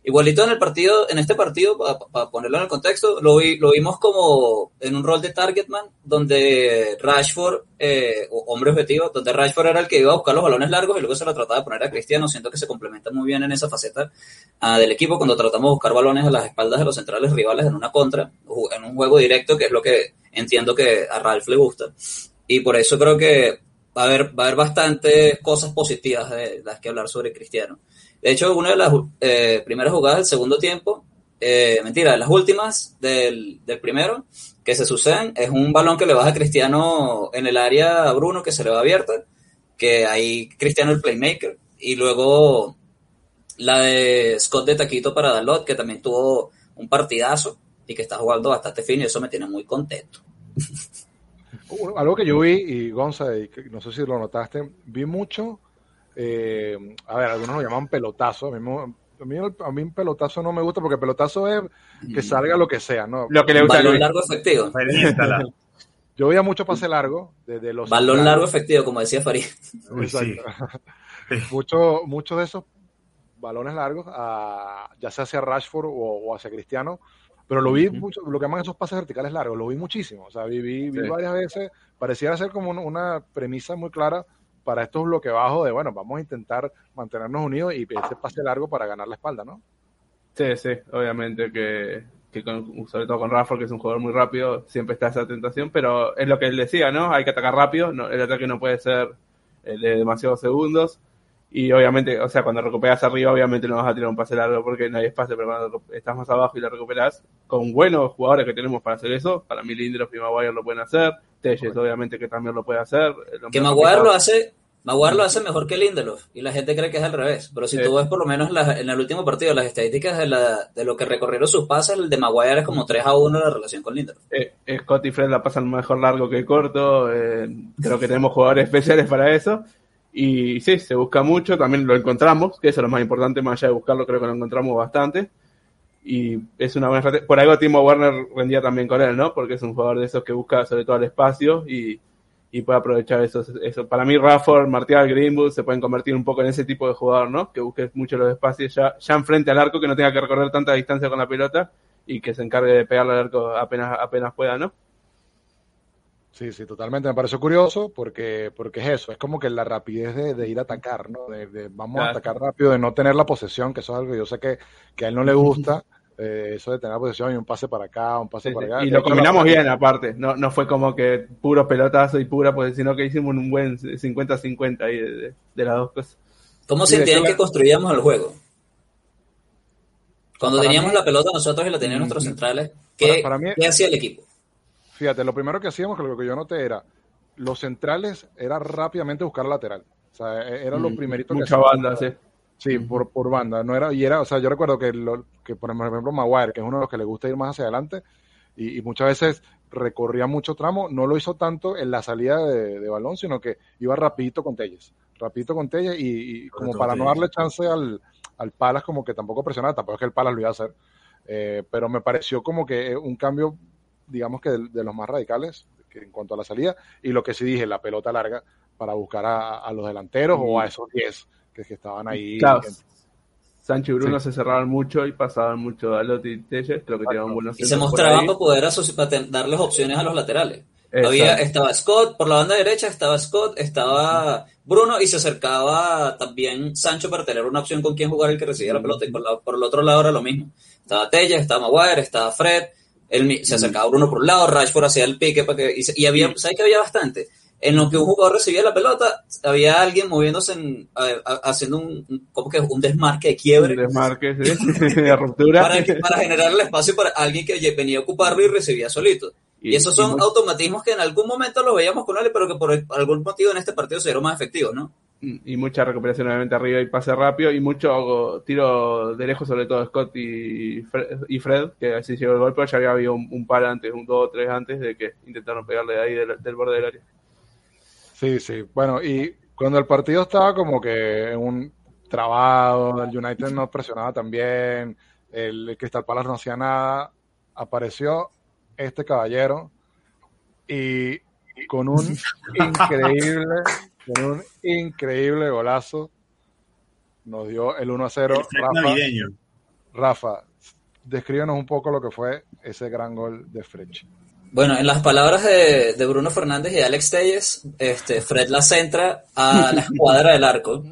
igualito en el partido, en este partido, para ponerlo en el contexto, lo, vi- lo vimos como en un rol de targetman, donde Rashford, eh, hombre objetivo, donde Rashford era el que iba a buscar los balones largos y luego se lo trataba de poner a Cristiano, siento que se complementa muy bien en esa faceta ah, del equipo cuando tratamos de buscar balones a las espaldas de los centrales rivales en una contra, en un juego directo, que es lo que entiendo que a Ralph le gusta. Y por eso creo que va a haber, va a haber bastantes cosas positivas de las que hablar sobre Cristiano. De hecho, una de las eh, primeras jugadas del segundo tiempo, eh, mentira, las últimas del, del primero, que se suceden, es un balón que le baja a Cristiano en el área a Bruno, que se le va abierta, que ahí Cristiano el playmaker, y luego la de Scott de Taquito para Dalot, que también tuvo un partidazo y que está jugando bastante fino, y eso me tiene muy contento. Algo que yo vi, y Gonza, y no sé si lo notaste, vi mucho, eh, a ver, algunos lo llaman pelotazo, a mí, a mí el- a mí un pelotazo no me gusta porque pelotazo es que salga lo que sea, ¿no? Lo que le gusta Balón largo efectivo. Yo veía mucho pase largo desde los... Balón centrales. largo efectivo, como decía Farid. Sí. Exacto. Sí. Mucho- Muchos de esos balones largos, a- ya sea hacia Rashford o, o hacia Cristiano, pero lo vi mucho, lo que llaman esos pases verticales largos, lo vi muchísimo, o sea, vi, vi- varias veces, pareciera ser como un- una premisa muy clara para estos bloques bajos de, bueno, vamos a intentar mantenernos unidos y ese pase largo para ganar la espalda, ¿no? Sí, sí, obviamente que, que con- sobre todo con Rafa, que es un jugador muy rápido, siempre está esa tentación, pero es lo que él decía, ¿no? Hay que atacar rápido, no, el ataque no puede ser eh, de demasiados segundos. Y obviamente, o sea, cuando recuperas arriba, obviamente no vas a tirar un pase largo porque no hay espacio, pero cuando estás más abajo y lo recuperas, con buenos jugadores que tenemos para hacer eso, para mí Lindelof y Maguire lo pueden hacer, Telles obviamente que también lo puede hacer. eh, lo Que Maguire lo hace, Maguire lo hace mejor que Lindelof y la gente cree que es al revés. Pero si Sí. tú ves por lo menos la- en el último partido las estadísticas de, la, de lo que recorrieron sus pases, el de Maguire es como 3 a 1 la relación con Lindelof. Eh, Scott y Fred la pasan mejor largo que corto. eh, creo que tenemos jugadores especiales para eso. Y sí, se busca mucho. También lo encontramos, que eso es lo más importante. Más allá de buscarlo, creo que lo encontramos bastante. Y es una buena. Por algo Timo Werner rendía también con él, ¿no? Porque es un jugador de esos que busca sobre todo el espacio y, y puede aprovechar eso, eso. Para mí, Rafford, Martial, Greenwood se pueden convertir un poco en ese tipo de jugador, ¿no? Que busque mucho los espacios ya, ya enfrente al arco, que no tenga que recorrer tanta distancia con la pelota y que se encargue de pegarle al arco apenas, apenas pueda, ¿no? Sí, sí, totalmente. Me pareció curioso porque, porque es eso, es como que la rapidez de, de ir a atacar, ¿no? De, de vamos a atacar rápido, de no tener la posesión, que eso es algo que yo sé que, que a él no le gusta, eh, eso de tener la posesión y un pase para acá, un pase Sí, para sí. allá. Y lo combinamos la- bien, aparte. No, no fue como que puro pelotazo y pura, pues, sino que hicimos un buen 50-50 ahí de, de- de las dos cosas. ¿Cómo sentían que la- construíamos el juego? Cuando Para teníamos mí- la pelota nosotros y la tenían nuestros Mm, centrales, ¿qué, para- para mí- qué hacía el equipo? Fíjate, lo primero que hacíamos, que lo que yo noté era, los centrales era rápidamente buscar la lateral. O sea, e- era lo Mm, primerito que Mucha hacíamos. banda, sí. Sí, por, por banda. No era, y era, o sea, yo recuerdo que, lo, que por ejemplo Maguire, que es uno de los que le gusta ir más hacia adelante, y, y muchas veces recorría mucho tramo, no lo hizo tanto en la salida de, de balón, sino que iba rapidito con Telles, rapidito con Telles, y, y como para no darle chance al, al Palas como que tampoco presionar, tampoco es que el Palas lo iba a hacer, eh, pero me pareció como que un cambio, digamos que de, de los más radicales que en cuanto a la salida, y lo que sí dije, la pelota larga para buscar a, a los delanteros o a esos 10 que, que estaban ahí. Claro, que- Sancho y Bruno Sí. se cerraban mucho y pasaban mucho a y Telles. Creo que tiraban buenos Y se mostraban para poder para darles opciones a los laterales. Exacto. Había, estaba Scott, por la banda derecha estaba Scott, estaba Bruno y se acercaba también Sancho para tener una opción con quien jugar el que recibía la pelota. Y por, la- por el otro lado era lo mismo. Estaba Tella, estaba Maguire, estaba Fred, él se acercaba Bruno por un lado, Rashford hacía el pique para que, y, se- y había, ¿sabes que había bastante? En lo que un jugador recibía la pelota, había alguien moviéndose, en, a- a- haciendo un, como que un desmarque de quiebre Un desmarque, sí, de ruptura. para, para generar el espacio para alguien que venía a ocuparlo y recibía solito. Y, esos son mu- automatismos que en algún momento los veíamos con él, pero que por algún motivo en este partido se dieron más efectivos, ¿no? y mucha recuperación obviamente arriba y pase rápido y mucho tiro de lejos sobre todo Scott y Fred, y Fred que así llegó el gol pero ya había habido un, un par antes, un dos o tres antes de que intentaron pegarle de ahí del, del borde del área. Sí, sí. Bueno, y cuando el partido estaba como que en un trabado, el United no presionaba tan bien, el Crystal Palace no hacía nada, apareció este caballero y con un increíble, con un increíble golazo nos dio el 1 a 0. El fleck Rafa. Rafa, descríbenos un poco lo que fue ese gran gol de French. Bueno, en las palabras de, de Bruno Fernández y Alex Telles, este, Fred la centra a la escuadra del arco.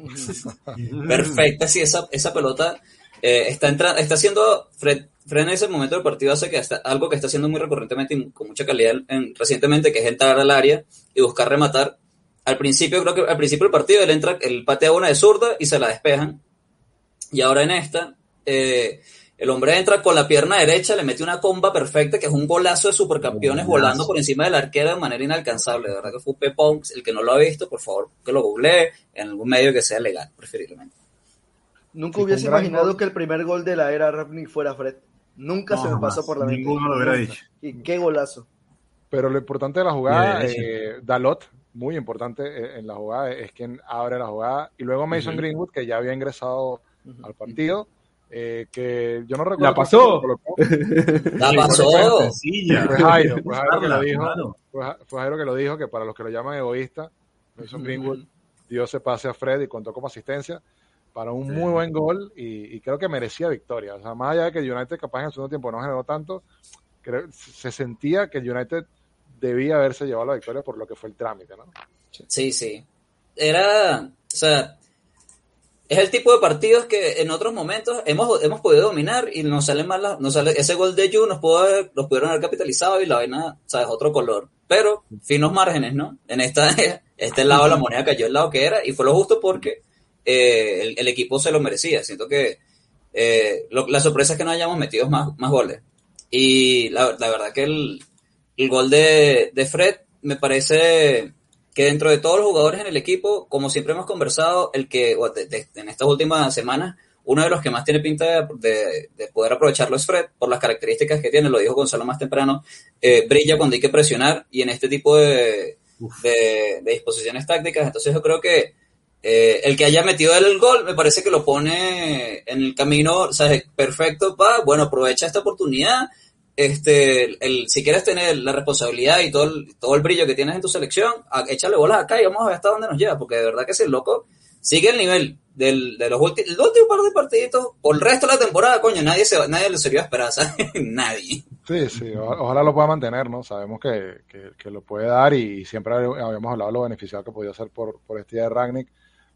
Perfecta, sí, esa, esa pelota eh, está entrando, está haciendo, Fred, Fred en ese momento del partido hace que está, algo que está haciendo muy recurrentemente y con mucha calidad en- recientemente, que es entrar al área y buscar rematar. Al principio, creo que al principio del partido él entra, él patea una de zurda y se la despejan. Y ahora en esta, eh, el hombre entra con la pierna derecha, le mete una comba perfecta, que es un golazo de supercampeones Golazo. volando por encima del arquero de manera inalcanzable. De verdad que fue un pepón. El que no lo ha visto, por favor, que lo googlee en algún medio que sea legal, preferiblemente. Nunca Sí, hubiese imaginado gol. que el primer gol de la era Rapnik fuera Fred. Nunca No, se me jamás. pasó por la mente. Ninguno lo hubiera dicho. Y qué golazo. Pero lo importante de la jugada, eh, Dalot, muy importante eh, en la jugada, es quien abre la jugada. Y luego Mason. Greenwood, que ya había ingresado al partido, eh, que yo no recuerdo. La pasó. La pasó. Fue Jairo, fue Jairo que lo dijo. Fue, Ja- fue Jairo que lo dijo, que para los que lo llaman egoísta, Mason Greenwood dio ese pase a Fred y contó como asistencia para un Sí. muy buen gol y, y creo que merecía victoria. O sea, más allá de que el United capaz en el segundo tiempo no generó tanto, creo, se sentía que el United debía haberse llevado la victoria por lo que fue el trámite, ¿no? Sí, sí. Era, o sea, es el tipo de partidos que en otros momentos hemos, hemos podido dominar y nos sale mal, la- nos sale, ese gol de Yu nos, pudo haber- nos pudieron haber capitalizado y la vaina, sabes, otro color. Pero, finos márgenes, ¿no? En esta, este lado de la moneda cayó el lado que era y fue lo justo porque eh, el, equipo se lo merecía. Siento que eh, la sorpresa es que no hayamos metido más, más goles. Y la, la verdad que el, el gol de, de Fred me parece que dentro de todos los jugadores en el equipo, como siempre hemos conversado, el que o de- de- en estas últimas semanas, uno de los que más tiene pinta de, de- de poder aprovecharlo es Fred, por las características que tiene, lo dijo Gonzalo más temprano, eh, brilla cuando hay que presionar y en este tipo de, de, de disposiciones tácticas. Entonces yo creo que eh, el que haya metido el gol me parece que lo pone en el camino, ¿sabes? Perfecto, pa, bueno, aprovecha esta oportunidad. Este, el, si quieres tener la responsabilidad y todo el, todo el brillo que tienes en tu selección, a- échale bolas acá y vamos a ver hasta dónde nos lleva, porque de verdad que ese loco sigue el nivel del, de los últimos, par de partiditos, por el resto de la temporada, coño, nadie se nadie le sirvió a esperar, ¿sabes? nadie. Sí, sí, ojalá lo pueda mantener, ¿no? Sabemos que, que- que lo puede dar y siempre habíamos hablado de lo beneficiado que podía ser por, por este día de Ragnick.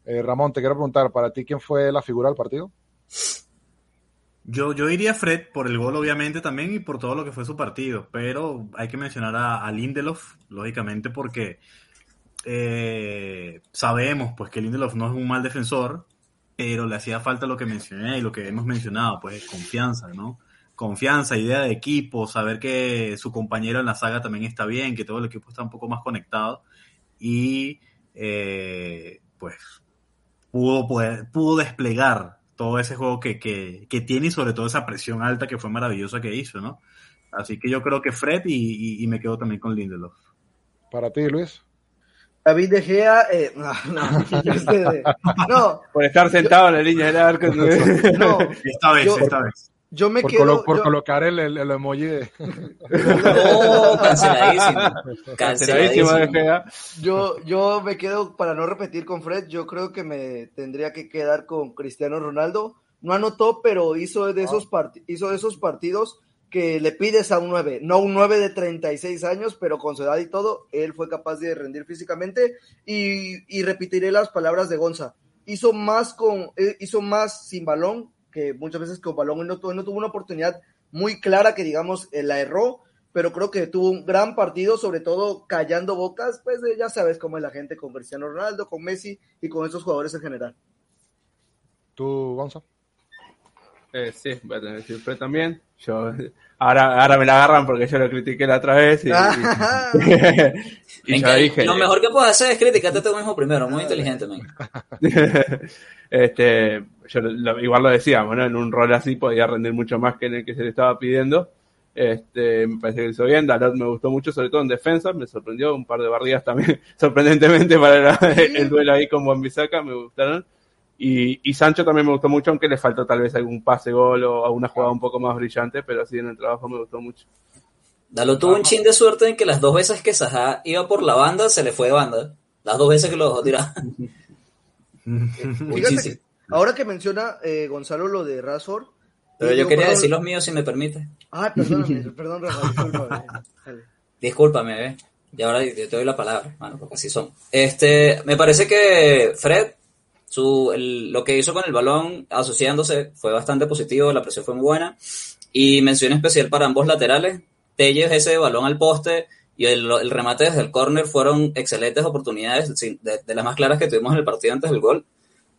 Eh, Ramón, te quiero preguntar, ¿para ti quién fue la figura del partido? Yo, yo diría Fred por el gol, obviamente, también y por todo lo que fue su partido. Pero hay que mencionar a, a Lindelof, lógicamente, porque eh, sabemos pues que Lindelof no es un mal defensor, pero le hacía falta lo que mencioné y lo que hemos mencionado, pues confianza, ¿no? Confianza, idea de equipo, saber que su compañero en la saga también está bien, que todo el equipo está un poco más conectado y eh, pues pudo, pudo desplegar todo ese juego que, que, que tiene y sobre todo esa presión alta que fue maravillosa que hizo, ¿no? Así que yo creo que Fred y, y- y me quedo también con Lindelof. Para ti, Luis. David De Gea, eh, no, no, yo sé de- no, Por estar sentado en la línea del arco. no, Esta vez, Yo- esta vez. Yo me Por, quedo, colo- por yo- colocar el, el- el emoji de... Oh, canceladísimo. Canceladísimo Canceladísimo. de Gea. Yo, yo me quedo, para no repetir con Fred, yo creo que me tendría que quedar con Cristiano Ronaldo. No anotó, pero hizo de esos, part- hizo de esos partidos que le pides a un 9, no un 9 de 36 años, pero con su edad y todo, él fue capaz de rendir físicamente y, y repetiré las palabras de Gonza. Hizo más, con, eh, hizo más sin balón que muchas veces con balón. Él no, no tuvo una oportunidad muy clara que, digamos, eh, la erró, pero creo que tuvo un gran partido, sobre todo callando bocas, pues eh, ya sabes cómo es la gente con Cristiano Ronaldo, con Messi y con estos jugadores en general. ¿Tú, Gonza? Eh, sí, voy a tener también. Yo, ahora, ahora me la agarran porque yo lo critiqué la otra vez y, y, y En ya que- dije. Lo mejor que puedes hacer es criticarte a ti mismo primero, muy inteligente, man. este, yo lo- igual lo decíamos, ¿no? En un rol así podía rendir mucho más que en el que se le estaba pidiendo. Este, me parece que hizo bien. Dalot me gustó mucho, sobre todo en defensa. Me sorprendió un par de barridas también, sorprendentemente para el, el duelo ahí con Wan-Bissaka, me gustaron. Y, y Sancho también me gustó mucho, aunque le faltó tal vez algún pase gol o alguna jugada un poco más brillante, pero sí en el trabajo me gustó mucho. Dalo tuvo un chin de suerte en que las dos veces que Sajá iba por la banda, se le fue de banda. Las dos veces que lo dejó tirar. Fíjate que ahora que menciona eh, Gonzalo lo de Rashford. Pero eh, yo quería perdón- decir los míos, si me permite. Ah, perdóname, perdón, Rafa, discúlpame. Dale. Discúlpame, ¿eh? Y ahora yo te doy la palabra, mano, porque así son. Este, me parece que Fred, su, el- lo que hizo con el balón asociándose fue bastante positivo, la presión fue muy buena. Y mención especial para ambos laterales. Telles, ese balón al poste y el, el remate desde el córner fueron excelentes oportunidades, de, de las más claras que tuvimos en el partido antes del gol.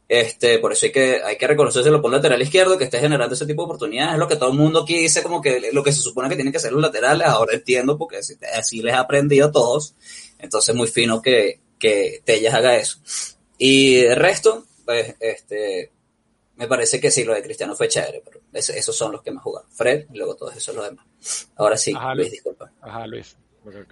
Este, por eso hay que, hay que reconocérselo por lateral izquierdo que esté generando ese tipo de oportunidades. Es lo que todo el mundo aquí dice, como que lo que se supone que tienen que hacer los laterales. Ahora entiendo porque así, así les ha aprendido a todos. Entonces, muy fino que, que Tellas haga eso. Y el resto, pues, este, me parece que sí, lo de Cristiano fue chévere, pero esos son los que más jugaron. Fred y luego todos esos los demás. Ahora sí, Ajá, Luis, disculpa. Ajá, Luis.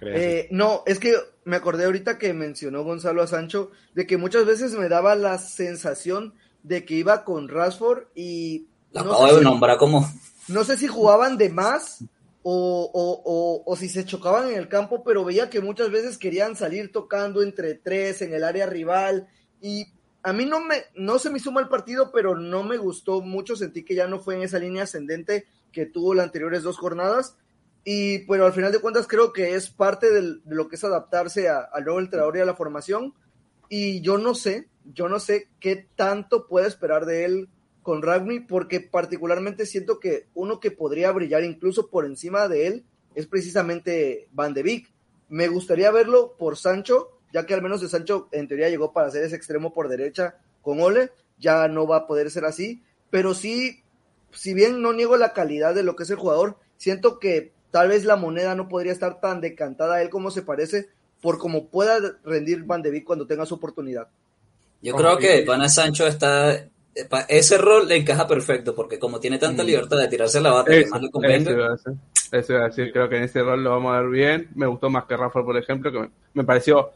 Eh, no, es que me acordé ahorita que mencionó Gonzalo a Sancho de que muchas veces me daba la sensación de que iba con Rashford y La no acabo sé de si- nombrar como no sé si jugaban de más o, o, o, o si se chocaban en el campo, pero veía que muchas veces querían salir tocando entre tres en el área rival y a mí no me no se me suma el partido, pero no me gustó mucho, sentí que ya no fue en esa línea ascendente que tuvo las anteriores dos jornadas. Y pero al final de cuentas creo que es parte de lo que es adaptarse a- al nuevo entrenador y a la formación. Y yo no sé, yo no sé qué tanto puede esperar de él con Ragni, porque particularmente siento que uno que podría brillar incluso por encima de él es precisamente Van de Beek. Me gustaría verlo por Sancho, ya que al menos de Sancho en teoría llegó para ser ese extremo por derecha con Ole, ya no va a poder ser así, pero sí, si bien no niego la calidad de lo que es el jugador, siento que tal vez la moneda no podría estar tan decantada a él como se parece por cómo pueda rendir Van de Beek cuando tenga su oportunidad. Yo creo que Pana Sancho está. Ese rol le encaja perfecto, porque como tiene tanta libertad de tirarse la bata que Eso, más le eso convenga. iba a decir. Eso iba a decir, creo que en ese rol lo vamos a ver bien. Me gustó más que Rafa, por ejemplo, que me, me pareció,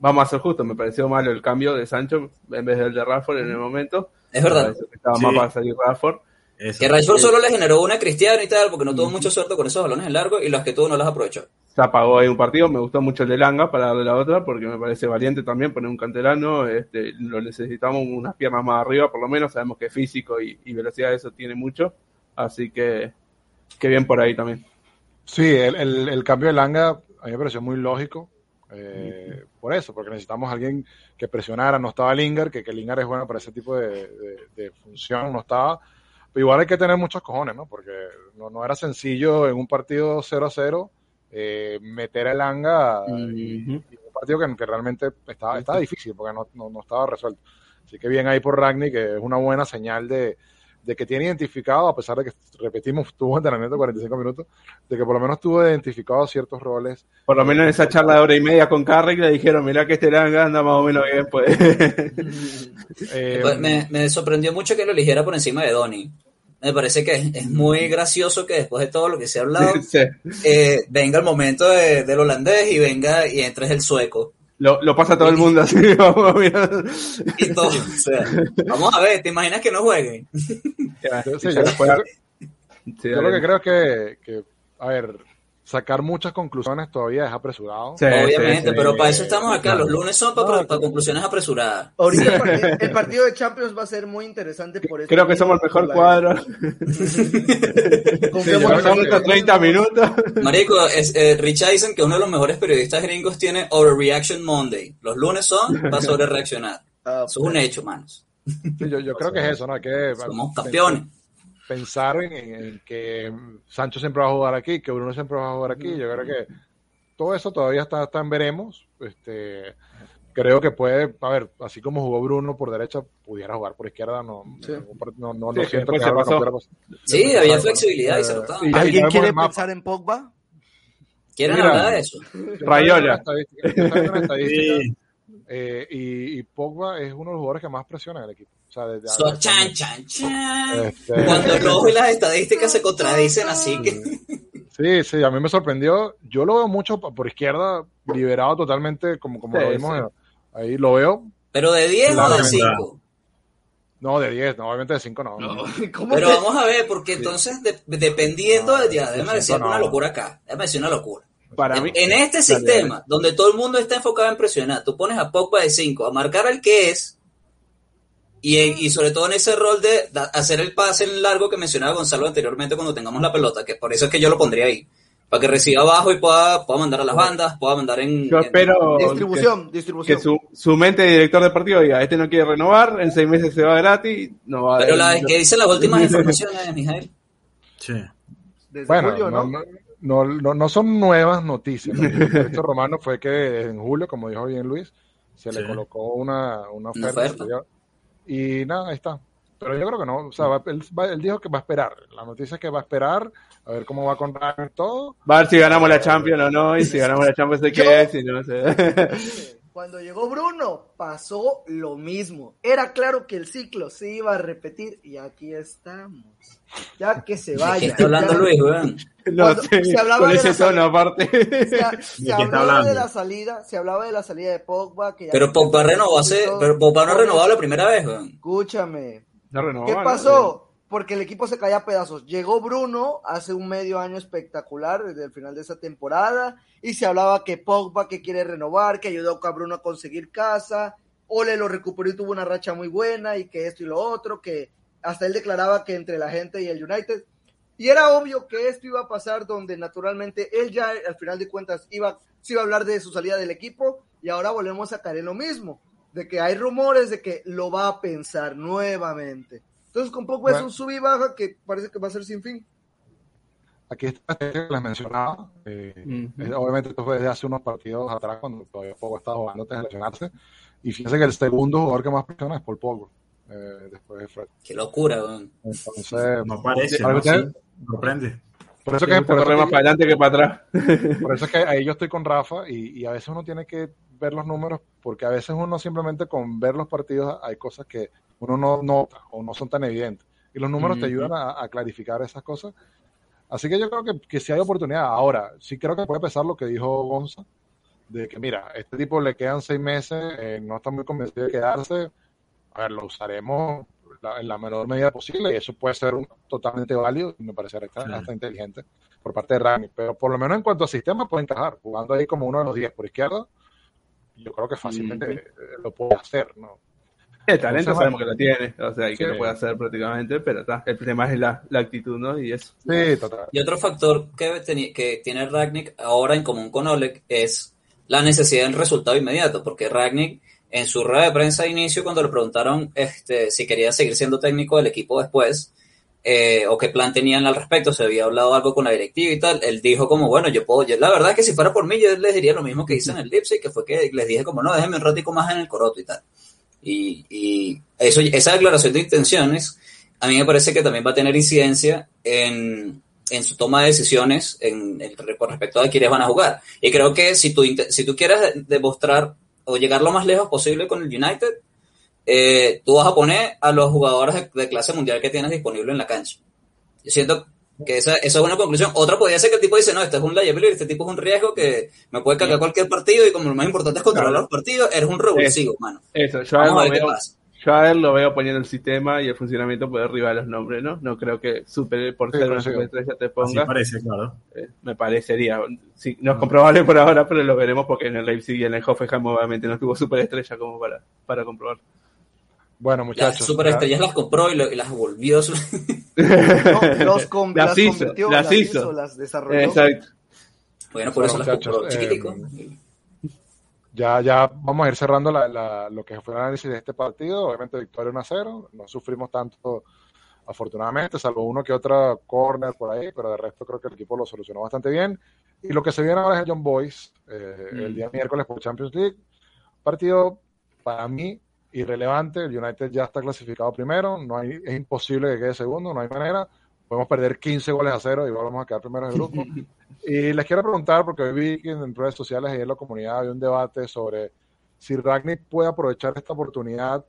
vamos a ser justos, me pareció malo el cambio de Sancho en vez del de Rafa en el momento. Es verdad. que estaba Sí. más para salir Rafa. Eso. Que Rashford solo le generó una a Cristiano y tal, porque no tuvo mucha suerte con esos balones en largo y los que tuvo no los aprovechó. Se apagó ahí un partido, me gustó mucho el de Langa para darle la otra, porque me parece valiente también poner un canterano, este, lo necesitamos unas piernas más arriba, por lo menos, sabemos que físico y, y velocidad eso tiene mucho, así que, que bien por ahí también. Sí, el, el, el cambio de Langa a mí me pareció muy lógico. Eh, por eso, porque necesitamos a alguien que presionara. No estaba Lingard, que, que Lingard es bueno para ese tipo de, de- de función, no estaba. Pero igual hay que tener muchos cojones, ¿no? Porque no, no era sencillo en un partido 0 a 0 eh, meter a Langa y, Ujú. y un partido que, que realmente estaba, estaba difícil porque no, no, no estaba resuelto. Así que bien ahí por Ragni, que es una buena señal de, de que tiene identificado, a pesar de que repetimos, tuvo entrenamiento de 45 minutos, de que por lo menos tuvo identificado ciertos roles. Por lo menos en esa charla de hora y media con Carrick le dijeron, mirá que este Langa anda más o menos bien, pues. Eh, Pues me, me sorprendió mucho que lo eligiera por encima de Donny. Me parece que es, es muy gracioso que después de todo lo que se ha hablado, Sí. eh, venga el momento de- del holandés y venga y entres el sueco. Lo, lo pasa todo el mundo así, vamos a mirar. Y todo. O sea, vamos a ver, ¿te imaginas que no jueguen? Sí, yo- lo que creo es que, que, a ver, sacar muchas conclusiones todavía es apresurado. Sí, Obviamente, sí, sí. pero para eso estamos acá. Los lunes son para, No, para conclusiones apresuradas. Ahorita el partido, el partido de Champions va a ser muy interesante por eso. Creo que somos el mejor cuadro. Confiamos Nos en son nosotros 30 minutos. Marico, es, eh, Rich Eisen, que es uno de los mejores periodistas gringos, tiene Overreaction Monday. Los lunes son para sobrereaccionar. Ah, Eso es un hecho, manos. Sí, yo, yo creo que es eso, ¿no? Que Somos campeones. Pensar en, en que Sancho siempre va a jugar aquí, que Bruno siempre va a jugar aquí. Yo creo que todo eso todavía está, está en veremos. Este, creo que puede, a ver, así como jugó Bruno por derecha, pudiera jugar por izquierda. No, Sí. no, no, no Sí, siento después que se no pasó. pudiera pasar. Sí, había flexibilidad y se Eh, notaba. y- ¿Alguien quiere pensar en Pogba? ¿Quieren Mira. hablar de eso? Rayola. Estadística, está viendo una estadística, Sí. Eh, y, y Pogba es uno de los jugadores que más presiona en el equipo. O sea, desde So, chan, chan, chan. Este- Cuando el ojo y las estadísticas se contradicen así que... Sí, sí, a mí me sorprendió. Yo lo veo mucho por izquierda, liberado totalmente, como, como Sí, lo vimos sí. ahí. Lo veo, Pero de 10 o de Claramente. 5. no de 10, no, obviamente de 5 no. ¿Cómo Pero vamos a ver, porque entonces, de- dependiendo de... Ya, déjame decir no. una locura acá. Déjame decir una locura. Para En, mí, en este Dale, sistema, donde todo el mundo está enfocado en presionar, tú pones a Pogba de 5 a marcar al que es, y, sobre todo en ese rol de hacer el pase en largo que mencionaba Gonzalo anteriormente cuando tengamos la pelota, que por eso es que yo lo pondría ahí, para que reciba abajo y pueda, pueda mandar a las bandas, pueda mandar en... yo en- espero Distribución, que, distribución. que su, su mente de director deportivo diga, este no quiere renovar, en seis meses se va gratis, no va a Pero la que dicen las últimas informaciones, Mijael. Sí. Desde Bueno, julio, no, ¿no? no, no, no- no son nuevas noticias. Lo que hizo Romano fue que en julio, como dijo bien Luis, se le colocó una, una Una oferta. oferta. Y nada, ahí está. Pero yo creo que no. O sea, va- él, va- él dijo que va a esperar. La noticia es que va a esperar a ver cómo va con Ragnar todo. Va a ver si ganamos la Champions o no, y si ganamos la Champions sé qué es, si no sé. Cuando llegó Bruno, pasó lo mismo. Era claro que el ciclo se iba a repetir y aquí estamos. Ya que se ¿De vaya. qué está hablando ya- Luis, weón? No Cuando sé, se hablaba con de ese la sal- tono aparte. Se, ha- se ¿De qué está hablaba hablando? de la salida, se hablaba de la salida de Pogba. Que ya Pero Pogba renovó hace, pero Pogba no ha renovado la primera vez, weón. Escúchame. No renovó, ¿Qué ¿no? Porque el equipo se caía a pedazos. Llegó Bruno hace un medio año espectacular desde el final de esa temporada y se hablaba que Pogba que quiere renovar, que ayudó a Bruno a conseguir casa, Ole lo recuperó y tuvo una racha muy buena y que esto y lo otro, que hasta él declaraba que entre la gente y el United. Y era obvio que esto iba a pasar donde naturalmente él ya al final de cuentas iba, se iba a hablar de su salida del equipo y ahora volvemos a caer en lo mismo, de que hay rumores de que lo va a pensar nuevamente. Entonces con Pogba es un sub y baja que parece que va a ser sin fin. Aquí está la que les mencionaba. eh, obviamente esto fue desde hace unos partidos atrás cuando todavía Pogba estaba jugando antes de lesionarse. Y fíjense que el segundo jugador que más presiona es Paul Pogba. eh, después de Fred. Qué locura, weón. Entonces, No parece, ¿no? Sí, sorprende. Por eso Que por eso que- más para adelante que para atrás. Por eso es que ahí yo estoy con Rafa y, y a veces uno tiene que ver los números porque a veces uno simplemente con ver los partidos hay cosas que uno no nota o no son tan evidentes. Y los números te Ujú. ayudan a, a clarificar esas cosas. Así que yo creo que, que sí hay oportunidad. Ahora, sí creo que puede pesar lo que dijo Gonza, de que mira, este tipo le quedan seis meses, eh, no está muy convencido de quedarse. A ver, lo usaremos la- en la menor medida posible y eso puede ser un- totalmente válido y me parece hasta, Claro. hasta inteligente por parte de Ragni, pero por lo menos en cuanto a sistema puede encajar, jugando ahí como uno de los 10 por izquierda, yo creo que fácilmente Ujú. eh, lo puede hacer, ¿no? El talento sabemos que lo tiene, o sea, y que Sí. lo puede hacer prácticamente, pero está. El tema es la, la actitud, ¿no? Y eso. Sí, total. Y otro factor que, que tiene Ragnick ahora en común con Oleg es la necesidad del resultado inmediato, porque Ragnick en su rueda de prensa de inicio, cuando le preguntaron este, si quería seguir siendo técnico del equipo después, eh, o qué plan tenían al respecto, se había hablado algo con la directiva y tal, él dijo como, bueno, yo puedo, yo, la verdad es que si fuera por mí, yo les diría lo mismo que hice en el Leipzig, que fue que les dije como, no, déjenme un ratico más en el coroto y tal. Y, y esa declaración de intenciones, a mí me parece que también va a tener incidencia en, en su toma de decisiones en, en- con respecto a quiénes van a jugar. Y creo que si tú, si tú quieres de- demostrar o llegar lo más lejos posible con el United, eh, tú vas a poner a los jugadores de, de clase mundial que tienes disponible en la cancha. Yo siento que esa, esa es una conclusión. Otra podría ser que el tipo dice, no, este es un liability, este tipo es un riesgo que me puede cargar cualquier partido y como lo más importante es controlar Claro. los partidos, eres un revulsivo, mano. Eso, yo a, Vamos ver qué veo, pasa. yo a él lo veo poniendo el sistema y el funcionamiento por arriba de los nombres, ¿no? No creo que super, por Sí, ser una superestrella te Así ponga. parece, claro. Eh, me parecería. Sí, no es comprobable por ahora, pero lo veremos porque en el Leipzig y en el Hoffenheim obviamente no tuvo superestrella como para, para comprobar. Bueno, Las muchachos. superestrellas las compró y, lo- y las volvió. su- No, los com- Las las, hizo, convirtió, las las, hizo. hizo. las desarrolló. Exacto. bueno, por eso las compró chiquitico. eh, Ya, ya vamos a ir cerrando la- la- lo que fue el análisis de este partido. Obviamente, victoria 1 a 0. No sufrimos tanto, afortunadamente, salvo uno que otra corner por ahí, pero de resto creo que el equipo lo solucionó bastante bien. Y lo que se viene ahora es el John Boys, eh, el Mm. día miércoles por Champions League. Partido, para mí, irrelevante. El United ya está clasificado primero. No hay, es imposible que quede segundo, no hay manera. Podemos perder 15 goles a cero y vamos a quedar primeros del grupo. Y les quiero preguntar, porque hoy vi que en redes sociales y en la comunidad había un debate sobre si Ragnick puede aprovechar esta oportunidad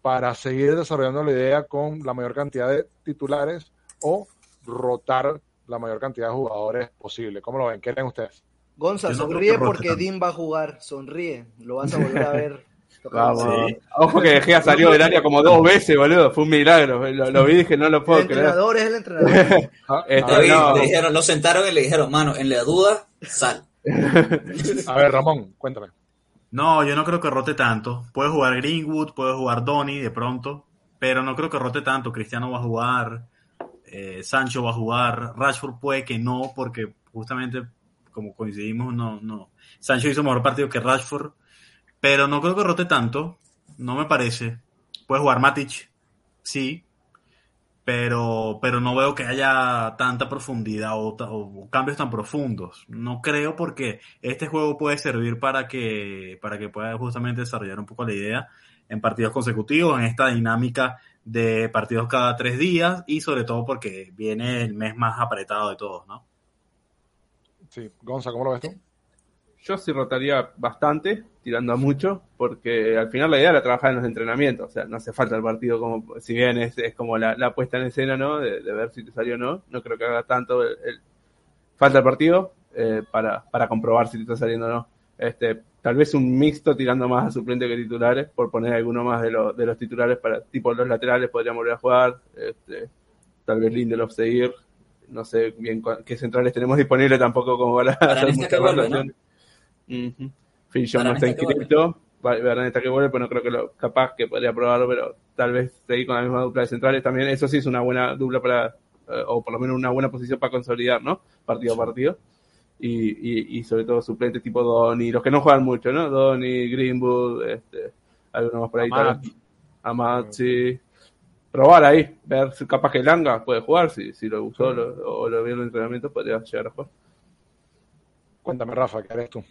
para seguir desarrollando la idea con la mayor cantidad de titulares o rotar la mayor cantidad de jugadores posible. ¿Cómo lo ven? ¿Qué creen ustedes? Gonza, sonríe porque. Dean va a jugar. Sonríe. Lo vas a volver a ver. Vamos. Sí. Ojo que De Gea salió del área como dos veces, boludo. Fue un milagro. Lo, lo vi y dije, no lo El puedo creer. entrenador es el entrenador. Ah, Este, a, ver, David, no. le dijeron, lo sentaron y le dijeron, mano, en la duda, sal. a ver, Ramón, cuéntame. No, yo no creo que rote tanto. Puede jugar Greenwood, puede jugar Donny de pronto, pero no creo que rote tanto. Cristiano va a jugar, eh, Sancho va a jugar, Rashford puede que no, porque justamente como coincidimos, no, no. Sancho hizo mejor partido que Rashford, pero no creo que rote tanto. No me parece. Puede jugar Matic, sí, pero, pero no veo que haya tanta profundidad o, cambios tan profundos. No creo porque este juego puede servir para que, para que pueda justamente desarrollar un poco la idea en partidos consecutivos, en esta dinámica de partidos cada tres días y sobre todo porque viene el mes más apretado de todos, ¿no? Sí, Gonza, ¿cómo lo ves tú? Yo sí rotaría bastante, tirando a mucho, porque al final la idea era trabajar en los entrenamientos, o sea, no hace falta el partido como, si bien es, es como la, la puesta en escena, ¿no? De, de ver si te salió o no, no creo que haga tanto el, el- falta el partido eh, para, para comprobar si te está saliendo o no. Este, tal vez un mixto tirando más a suplente que titulares, por poner alguno más de, los de los titulares para, tipo los laterales podrían volver a jugar, este, tal vez Lindelof seguir, no sé bien qué centrales tenemos disponibles tampoco como para Varane hacer está muchas que vuelve, ¿no? Jones no está inscrito. Varane está que vuelve, pero no creo que lo capaz que podría probarlo, pero tal vez seguir con la misma dupla de centrales también. Eso sí es una buena dupla para, eh, o por lo menos una buena posición para consolidar, ¿no? Partido a partido. Y, y, y sobre todo suplentes tipo Donny, los que no juegan mucho, ¿no? Donny, Greenwood, este, algunos más por ahí. Amat. tal vez. Amat, sí. Probar ahí, ver si capaz que Langa puede jugar, si, si lo usó lo- o lo vio en el entrenamiento, podría llegar a jugar. Cuéntame, Rafa, ¿qué eres tú?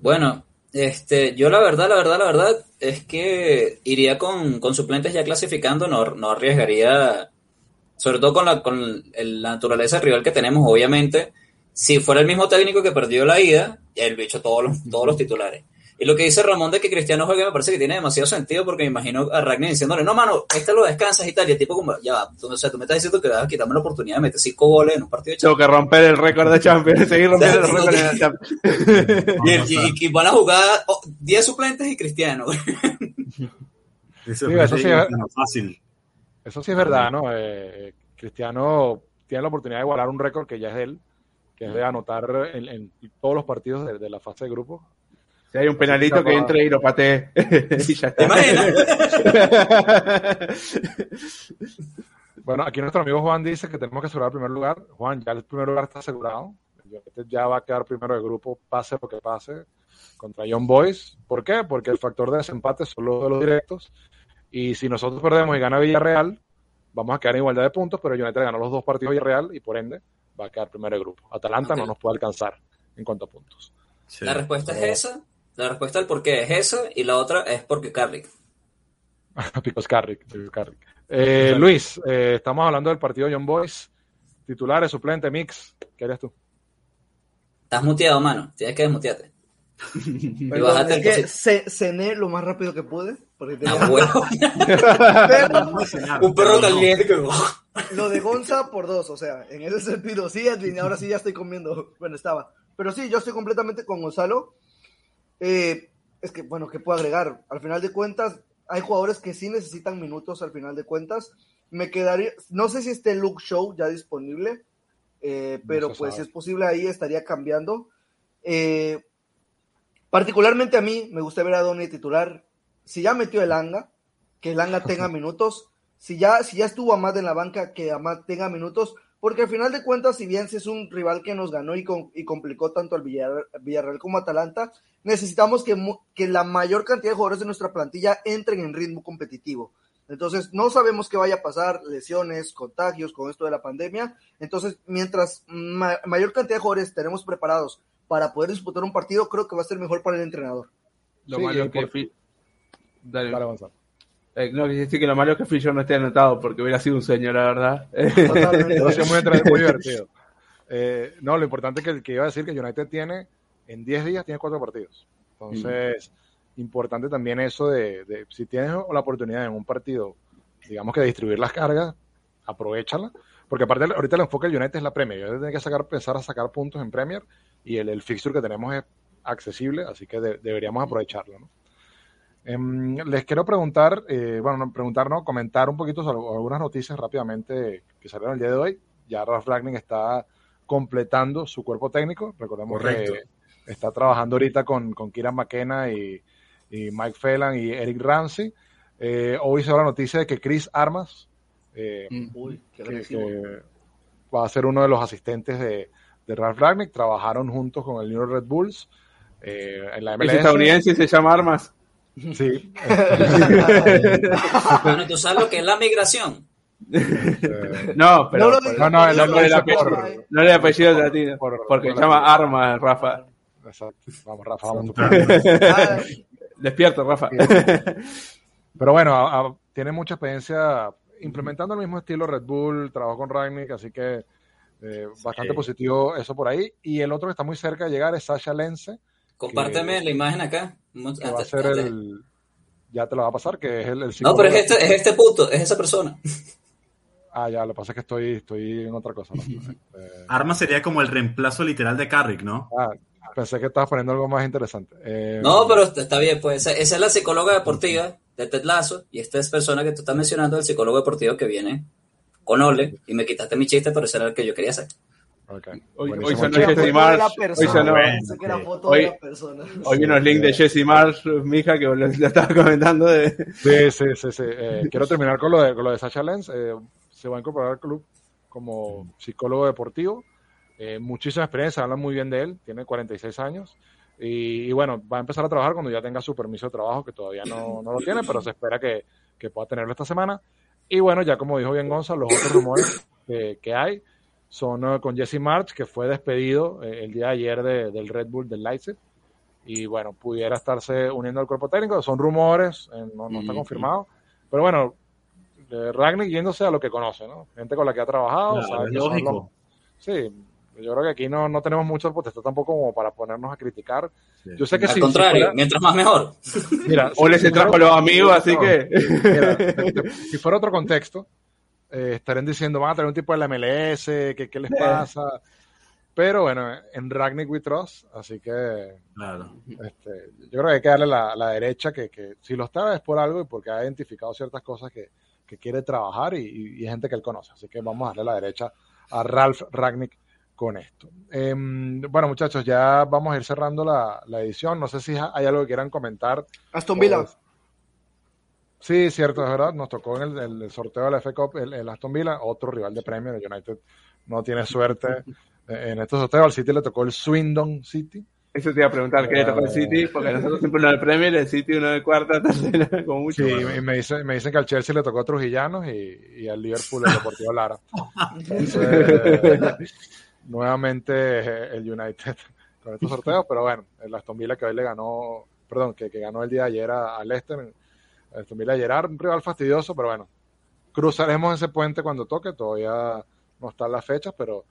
Bueno, este, yo la verdad, la verdad, la verdad es que iría con, con suplentes ya clasificando, no, no arriesgaría Sobre todo con la, con el- la naturaleza rival que tenemos, obviamente. Si fuera el mismo técnico que perdió la ida, el bicho todos los, todos los titulares. Y lo que dice Ramón de que Cristiano juegue me parece que tiene demasiado sentido porque me imagino a Ragnar diciéndole, no, mano, este lo descansas y tal. Y el tipo como, ya va, tú, o sea, tú me estás diciendo que vas a quitarme la oportunidad de meter cinco goles en un partido de Tengo que romper el récord de Champions, seguir rompiendo el récord de Champions. Y, y- y van a jugar oh, 10 suplentes y Cristiano. Eso Sí, es eso sí, fácil. Eso sí es verdad, ¿no? Eh, Cristiano tiene la oportunidad de igualar un récord que ya es de él, que es de anotar en, en todos los partidos de, de la fase de grupo. Si hay un penalito que entre y lo patee. y ya. Bueno, aquí nuestro amigo Juan dice que tenemos que asegurar el primer lugar. Juan, ya el primer lugar está asegurado. Ya va a quedar primero de grupo, pase lo que pase, contra John Boys. ¿Por qué? Porque el factor de desempate son los de los directos. Y si nosotros perdemos y gana Villarreal, vamos a quedar en igualdad de puntos, pero United ganó los dos partidos Villarreal y por ende va a quedar primero de grupo. Atalanta no nos puede alcanzar en cuanto a puntos. Sí. La respuesta es esa. La respuesta del por qué es esa. Y la otra es porque Carrick. Picos Carrick. Picos Carrick. Eh, Luis, eh, estamos hablando del partido John Boys. Titulares, suplente, mix. ¿Qué harías tú? Estás muteado, mano. Tienes que desmutearte. Perdón, es el que cené lo más rápido que pude. Porque tenía- Ah, huevo. Pero Un perro caliente que... lo de Gonza por dos, o sea, en ese sentido, sí, Edwin, ahora sí ya estoy comiendo. Bueno, estaba. Pero sí, yo estoy completamente con Gonzalo. Eh, es que, bueno, ¿qué puedo agregar? Al final de cuentas, hay jugadores que sí necesitan minutos al final de cuentas. Me quedaría, no sé si esté Luke Show ya disponible, eh, pero pues si es posible ahí estaría cambiando. Eh, particularmente a mí me gusta ver a Donny titular. Si ya metió el Anga, que el Anga tenga minutos. Si ya, si ya estuvo Amad en la banca, que Amad tenga minutos. Porque al final de cuentas, si bien es un rival que nos ganó y, con- y complicó tanto al Villarreal, Villarreal como Atalanta, necesitamos que, que la mayor cantidad de jugadores de nuestra plantilla entren en ritmo competitivo. Entonces, no sabemos qué vaya a pasar, lesiones, contagios con esto de la pandemia. Entonces, mientras ma- mayor cantidad de jugadores tenemos preparados para poder disputar un partido, creo que va a ser mejor para el entrenador. Lo Sí, malo que... por- Dale. Dale, Gonzalo. Eh, no, decir que lo malo es que Fisher no esté anotado porque hubiera sido un sueño, la verdad. Totalmente. Muy, muy divertido. Eh, no, lo importante que, que iba a decir que United tiene, en 10 días tiene cuatro partidos. Entonces, importante también eso de, de si tienes la oportunidad en un partido, digamos que de distribuir las cargas, aprovechala. Porque aparte, ahorita el enfoque del United es la Premier. United tiene que sacar, empezar a sacar puntos en Premier y el, el fixture que tenemos es accesible, así que de- deberíamos aprovecharlo. ¿no? Em, les quiero preguntar, eh, bueno, no preguntar, no, comentar un poquito sobre algunas noticias rápidamente que salieron el día de hoy. Ya Ralf Ragnick está completando su cuerpo técnico. Recordemos Correcto. que está trabajando ahorita con, con Kieran McKenna y, y Mike Phelan y Eric Ramsey. Eh, hoy se da la noticia de que Chris Armas, eh, Uy, qué que, agresivo. que va a ser uno de los asistentes de, de Ralf Ragnick. Trabajaron juntos con el New York Red Bulls eh, en la Es MLS. estadounidense y se llama Armas. Sí. Bueno, ¿tú sabes lo que es la migración? Eh, No, pero No no, no, no, da apellido- no le da apellido latino, por- porque por se llama la- Armas, Rafa. Exacto. Vamos, Rafa, vamos. tú. Ah, Despierto, Rafa. Pero bueno, a- a- tiene mucha experiencia implementando el mismo estilo Red Bull, trabajó con Ragnick, así que eh, bastante Sí. positivo eso por ahí. Y el otro que está muy cerca de llegar es Sasha Lense, Compárteme la imagen acá. que va a ser el... Ya te lo va a pasar, que es el... el No, pero es este, es este puto, es esa persona. Ah, ya, lo que pasa es que estoy, estoy en otra cosa. ¿no? Eh, Arma sería como el reemplazo literal de Carrick, ¿no? ah, pensé que estabas poniendo algo más interesante. Eh, No, pero está bien, pues esa, es la psicóloga deportiva de Ted Lasso y esta es persona que tú estás mencionando, el psicólogo deportivo que viene con Ole y me quitaste mi chiste, pero ese era el que yo quería hacer. ok. Hoy- hoy sonó chiste. Jesse la hoy foto hoy-. Hoy vino el link de Jesse Marsh, mi hija, que lo estaba comentando. De... Sí, sí, sí. sí. Eh, quiero terminar con lo de, con lo de Sacha Lenz. Eh, se va a incorporar al club como psicólogo deportivo. Eh, muchísima experiencia, hablan muy bien de él. Tiene 46 años. Y, y bueno, va a empezar a trabajar cuando ya tenga su permiso de trabajo, que todavía no, no lo tiene, pero se espera que, que pueda tenerlo esta semana. Y bueno, ya como dijo bien Gonzalo, los otros rumores que, que hay son eh, con Jesse March, que fue despedido eh, el día de ayer de- del Red Bull del Leipzig. Y bueno, pudiera estarse uniendo al cuerpo técnico. Son rumores, eh, no, no está confirmado. Pero bueno, Ragnick yéndose a lo que conoce, ¿no? Gente con la que ha trabajado. Claro, sabe es que son lógico. los- Sí, yo creo que aquí no, no tenemos mucho potestad tampoco como para ponernos a criticar. Sí. Yo sé que Al si, contrario, si fuera- mientras más mejor. mira, O si- les si trajo fuera- los amigos, así que. Mira, de- si fuera otro contexto, eh, estarían diciendo, van a tener un tipo de la MLS, que qué les pasa. Pero bueno, en Ragnick we trust, así que Claro. este, yo creo que hay que darle la, la derecha, que, que si lo está es por algo y porque ha identificado ciertas cosas que, que quiere trabajar y, y- gente que él conoce. Así que vamos a darle la derecha a Ralph Ragnick con esto. Em, bueno, muchachos, ya vamos a ir cerrando la, la edición. No sé si hay algo que quieran comentar. Aston Villa. Sí, cierto, es verdad. Nos tocó en el, el sorteo de la FA Cup el, el Aston Villa, otro rival de Premier. El United no tiene suerte eh, en estos sorteos. Al City le tocó el Swindon City. Eso te iba a preguntar, ¿qué le tocó el City? Porque nosotros siempre uno del Premier, el City uno de cuarta, tercera, como mucho. Sí, y me dicen, me dicen que al Chelsea le tocó Trujillanos y, y al Liverpool el Deportivo Lara. Entonces, nuevamente eh, el United con estos sorteos, pero bueno, el Aston Villa que hoy le ganó, perdón, que, que ganó el día de ayer a, a Leicester, el Aston Villa ayer, un rival fastidioso, pero bueno, cruzaremos ese puente cuando toque, todavía no están las fechas, pero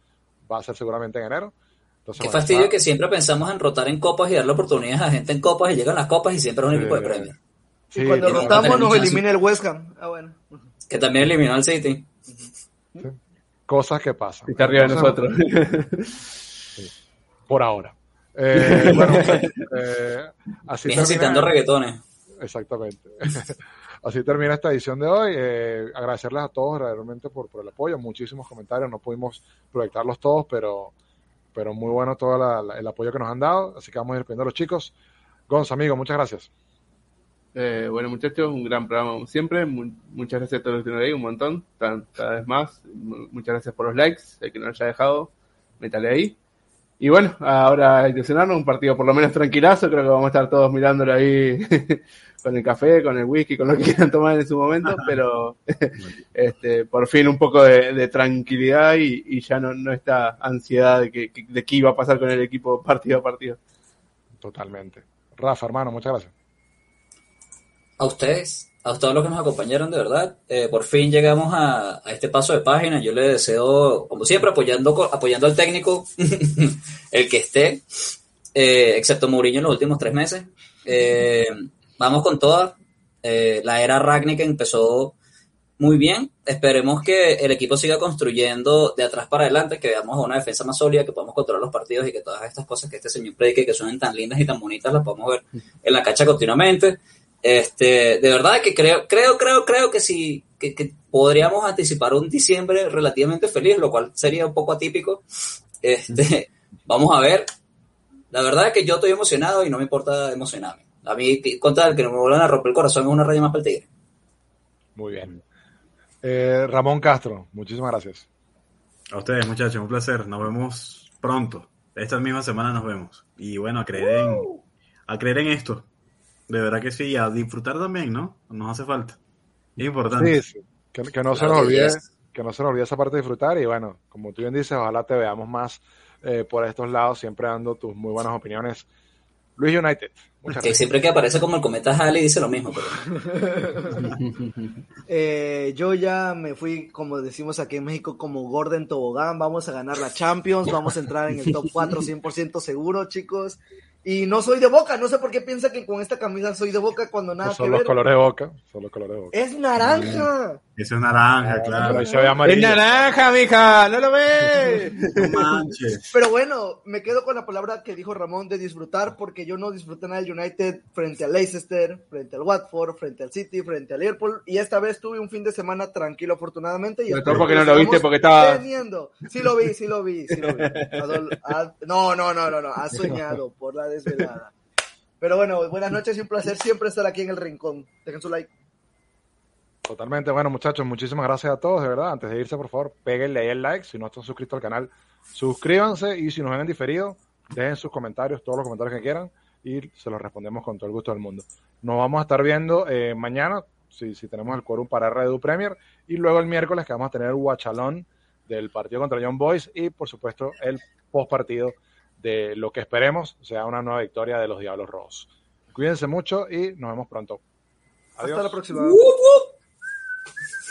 va a ser seguramente en enero. Entonces, Qué bueno, fastidio está- que siempre pensamos en rotar en copas y darle oportunidades a gente en copas y llegan las copas y siempre es un equipo de sí, y cuando y rotamos nos elimina el West Ham. Ah, bueno. Que también eliminó al City. Cosas que pasan. Está arriba de nosotros. por ahora. Eh, bueno, eh, así Vienen citando termina, reggaetones. exactamente. Así termina esta edición de hoy. Eh, agradecerles a todos realmente por, por el apoyo. Muchísimos comentarios. No pudimos proyectarlos todos, pero, pero muy bueno todo la- la- el apoyo que nos han dado. Así que vamos a ir despidiendo a los chicos. Gonz, amigo, muchas gracias. Eh, bueno, muchachos, un gran programa como siempre. Mu- muchas gracias a todos los que estuvieron ahí, un montón. Cada vez más. Mu- Muchas gracias por los likes. El que no lo haya dejado, métale ahí. Y bueno, ahora ilusionarnos, un partido por lo menos tranquilazo. Creo que vamos a estar todos mirándolo ahí con el café, con el whisky, con lo que quieran tomar en su momento. Pero este, por fin un poco de, de tranquilidad y, y ya no, no esta ansiedad de, que, de qué iba a pasar con el equipo partido a partido. Totalmente. Rafa, hermano, muchas gracias. A ustedes, a todos los que nos acompañaron, de verdad. Eh, por fin llegamos a, a este paso de página. Yo le deseo, como siempre, apoyando, apoyando al técnico, el que esté, eh, excepto Mourinho en los últimos tres meses. Eh, vamos con todas. La era Ragnick empezó muy bien. Esperemos que el equipo siga construyendo de atrás para adelante, que veamos una defensa más sólida, que podamos controlar los partidos y que todas estas cosas que este señor predique, que suenen tan lindas y tan bonitas, las podamos ver en la cancha continuamente. Este, de verdad que creo, creo, creo, creo que sí, que, que podríamos anticipar un diciembre relativamente feliz, lo cual sería un poco atípico. Este, vamos a ver. La verdad es que yo estoy emocionado y no me importa emocionarme. A mí, contar que no me vuelvan a romper el corazón es una raya más para el tigre. Muy bien. Eh, Ramón Castro, muchísimas gracias. A ustedes, muchachos, un placer. Nos vemos pronto. Esta misma semana nos vemos. Y bueno, a creer en, a creer en esto. De verdad que sí, a disfrutar también, ¿no? Nos hace falta. Es importante. Sí, sí. Que, que no se nos olvide, que no se nos olvide esa parte de disfrutar y bueno, como tú bien dices, ojalá te veamos más eh, por estos lados, siempre dando tus muy buenas opiniones. Luis United, muchas Que gracias. siempre que aparece como el cometa Halley dice lo mismo. Pero... Eh, yo ya me fui, como decimos aquí en México, como Gordon Tobogán. Vamos a ganar la Champions, vamos a entrar en el top 4 100% seguro, chicos. Y no soy de boca, no sé por qué piensa que con esta camisa soy de boca cuando nada Son que los ver. colores de boca, son los colores de boca. Es naranja. Eso es naranja, claro. se ve ¡Es naranja, mija! ¡No lo ves! No manches. Pero bueno, me quedo con la palabra que dijo Ramón de disfrutar, porque yo no disfruté nada del United frente al Leicester, frente al Watford, frente al City, frente al Liverpool, y esta vez tuve un fin de semana tranquilo, afortunadamente. Y todo porque que no lo viste, porque estaba- teniendo. Sí lo vi, sí lo vi, sí lo vi. Adol- ha- No, no, no, no, no, ha soñado por la desvelada. Pero bueno, buenas noches y un placer siempre estar aquí en el rincón. Dejen su like. Totalmente. Bueno, muchachos, muchísimas gracias a todos, de verdad. Antes de irse, por favor, péguenle ahí el like. Si no están suscritos al canal, suscríbanse. Y si nos ven en diferido, dejen sus comentarios, todos los comentarios que quieran, y se los respondemos con todo el gusto del mundo. Nos vamos a estar viendo eh, mañana, si, si tenemos el quórum para Redu Premier, y luego el miércoles que vamos a tener el Guachalón del partido contra John Boys y, por supuesto, el post partido de lo que esperemos sea una nueva victoria de los Diablos Rojos. Cuídense mucho y nos vemos pronto. Adiós. Hasta la próxima. ¡Wup, wup!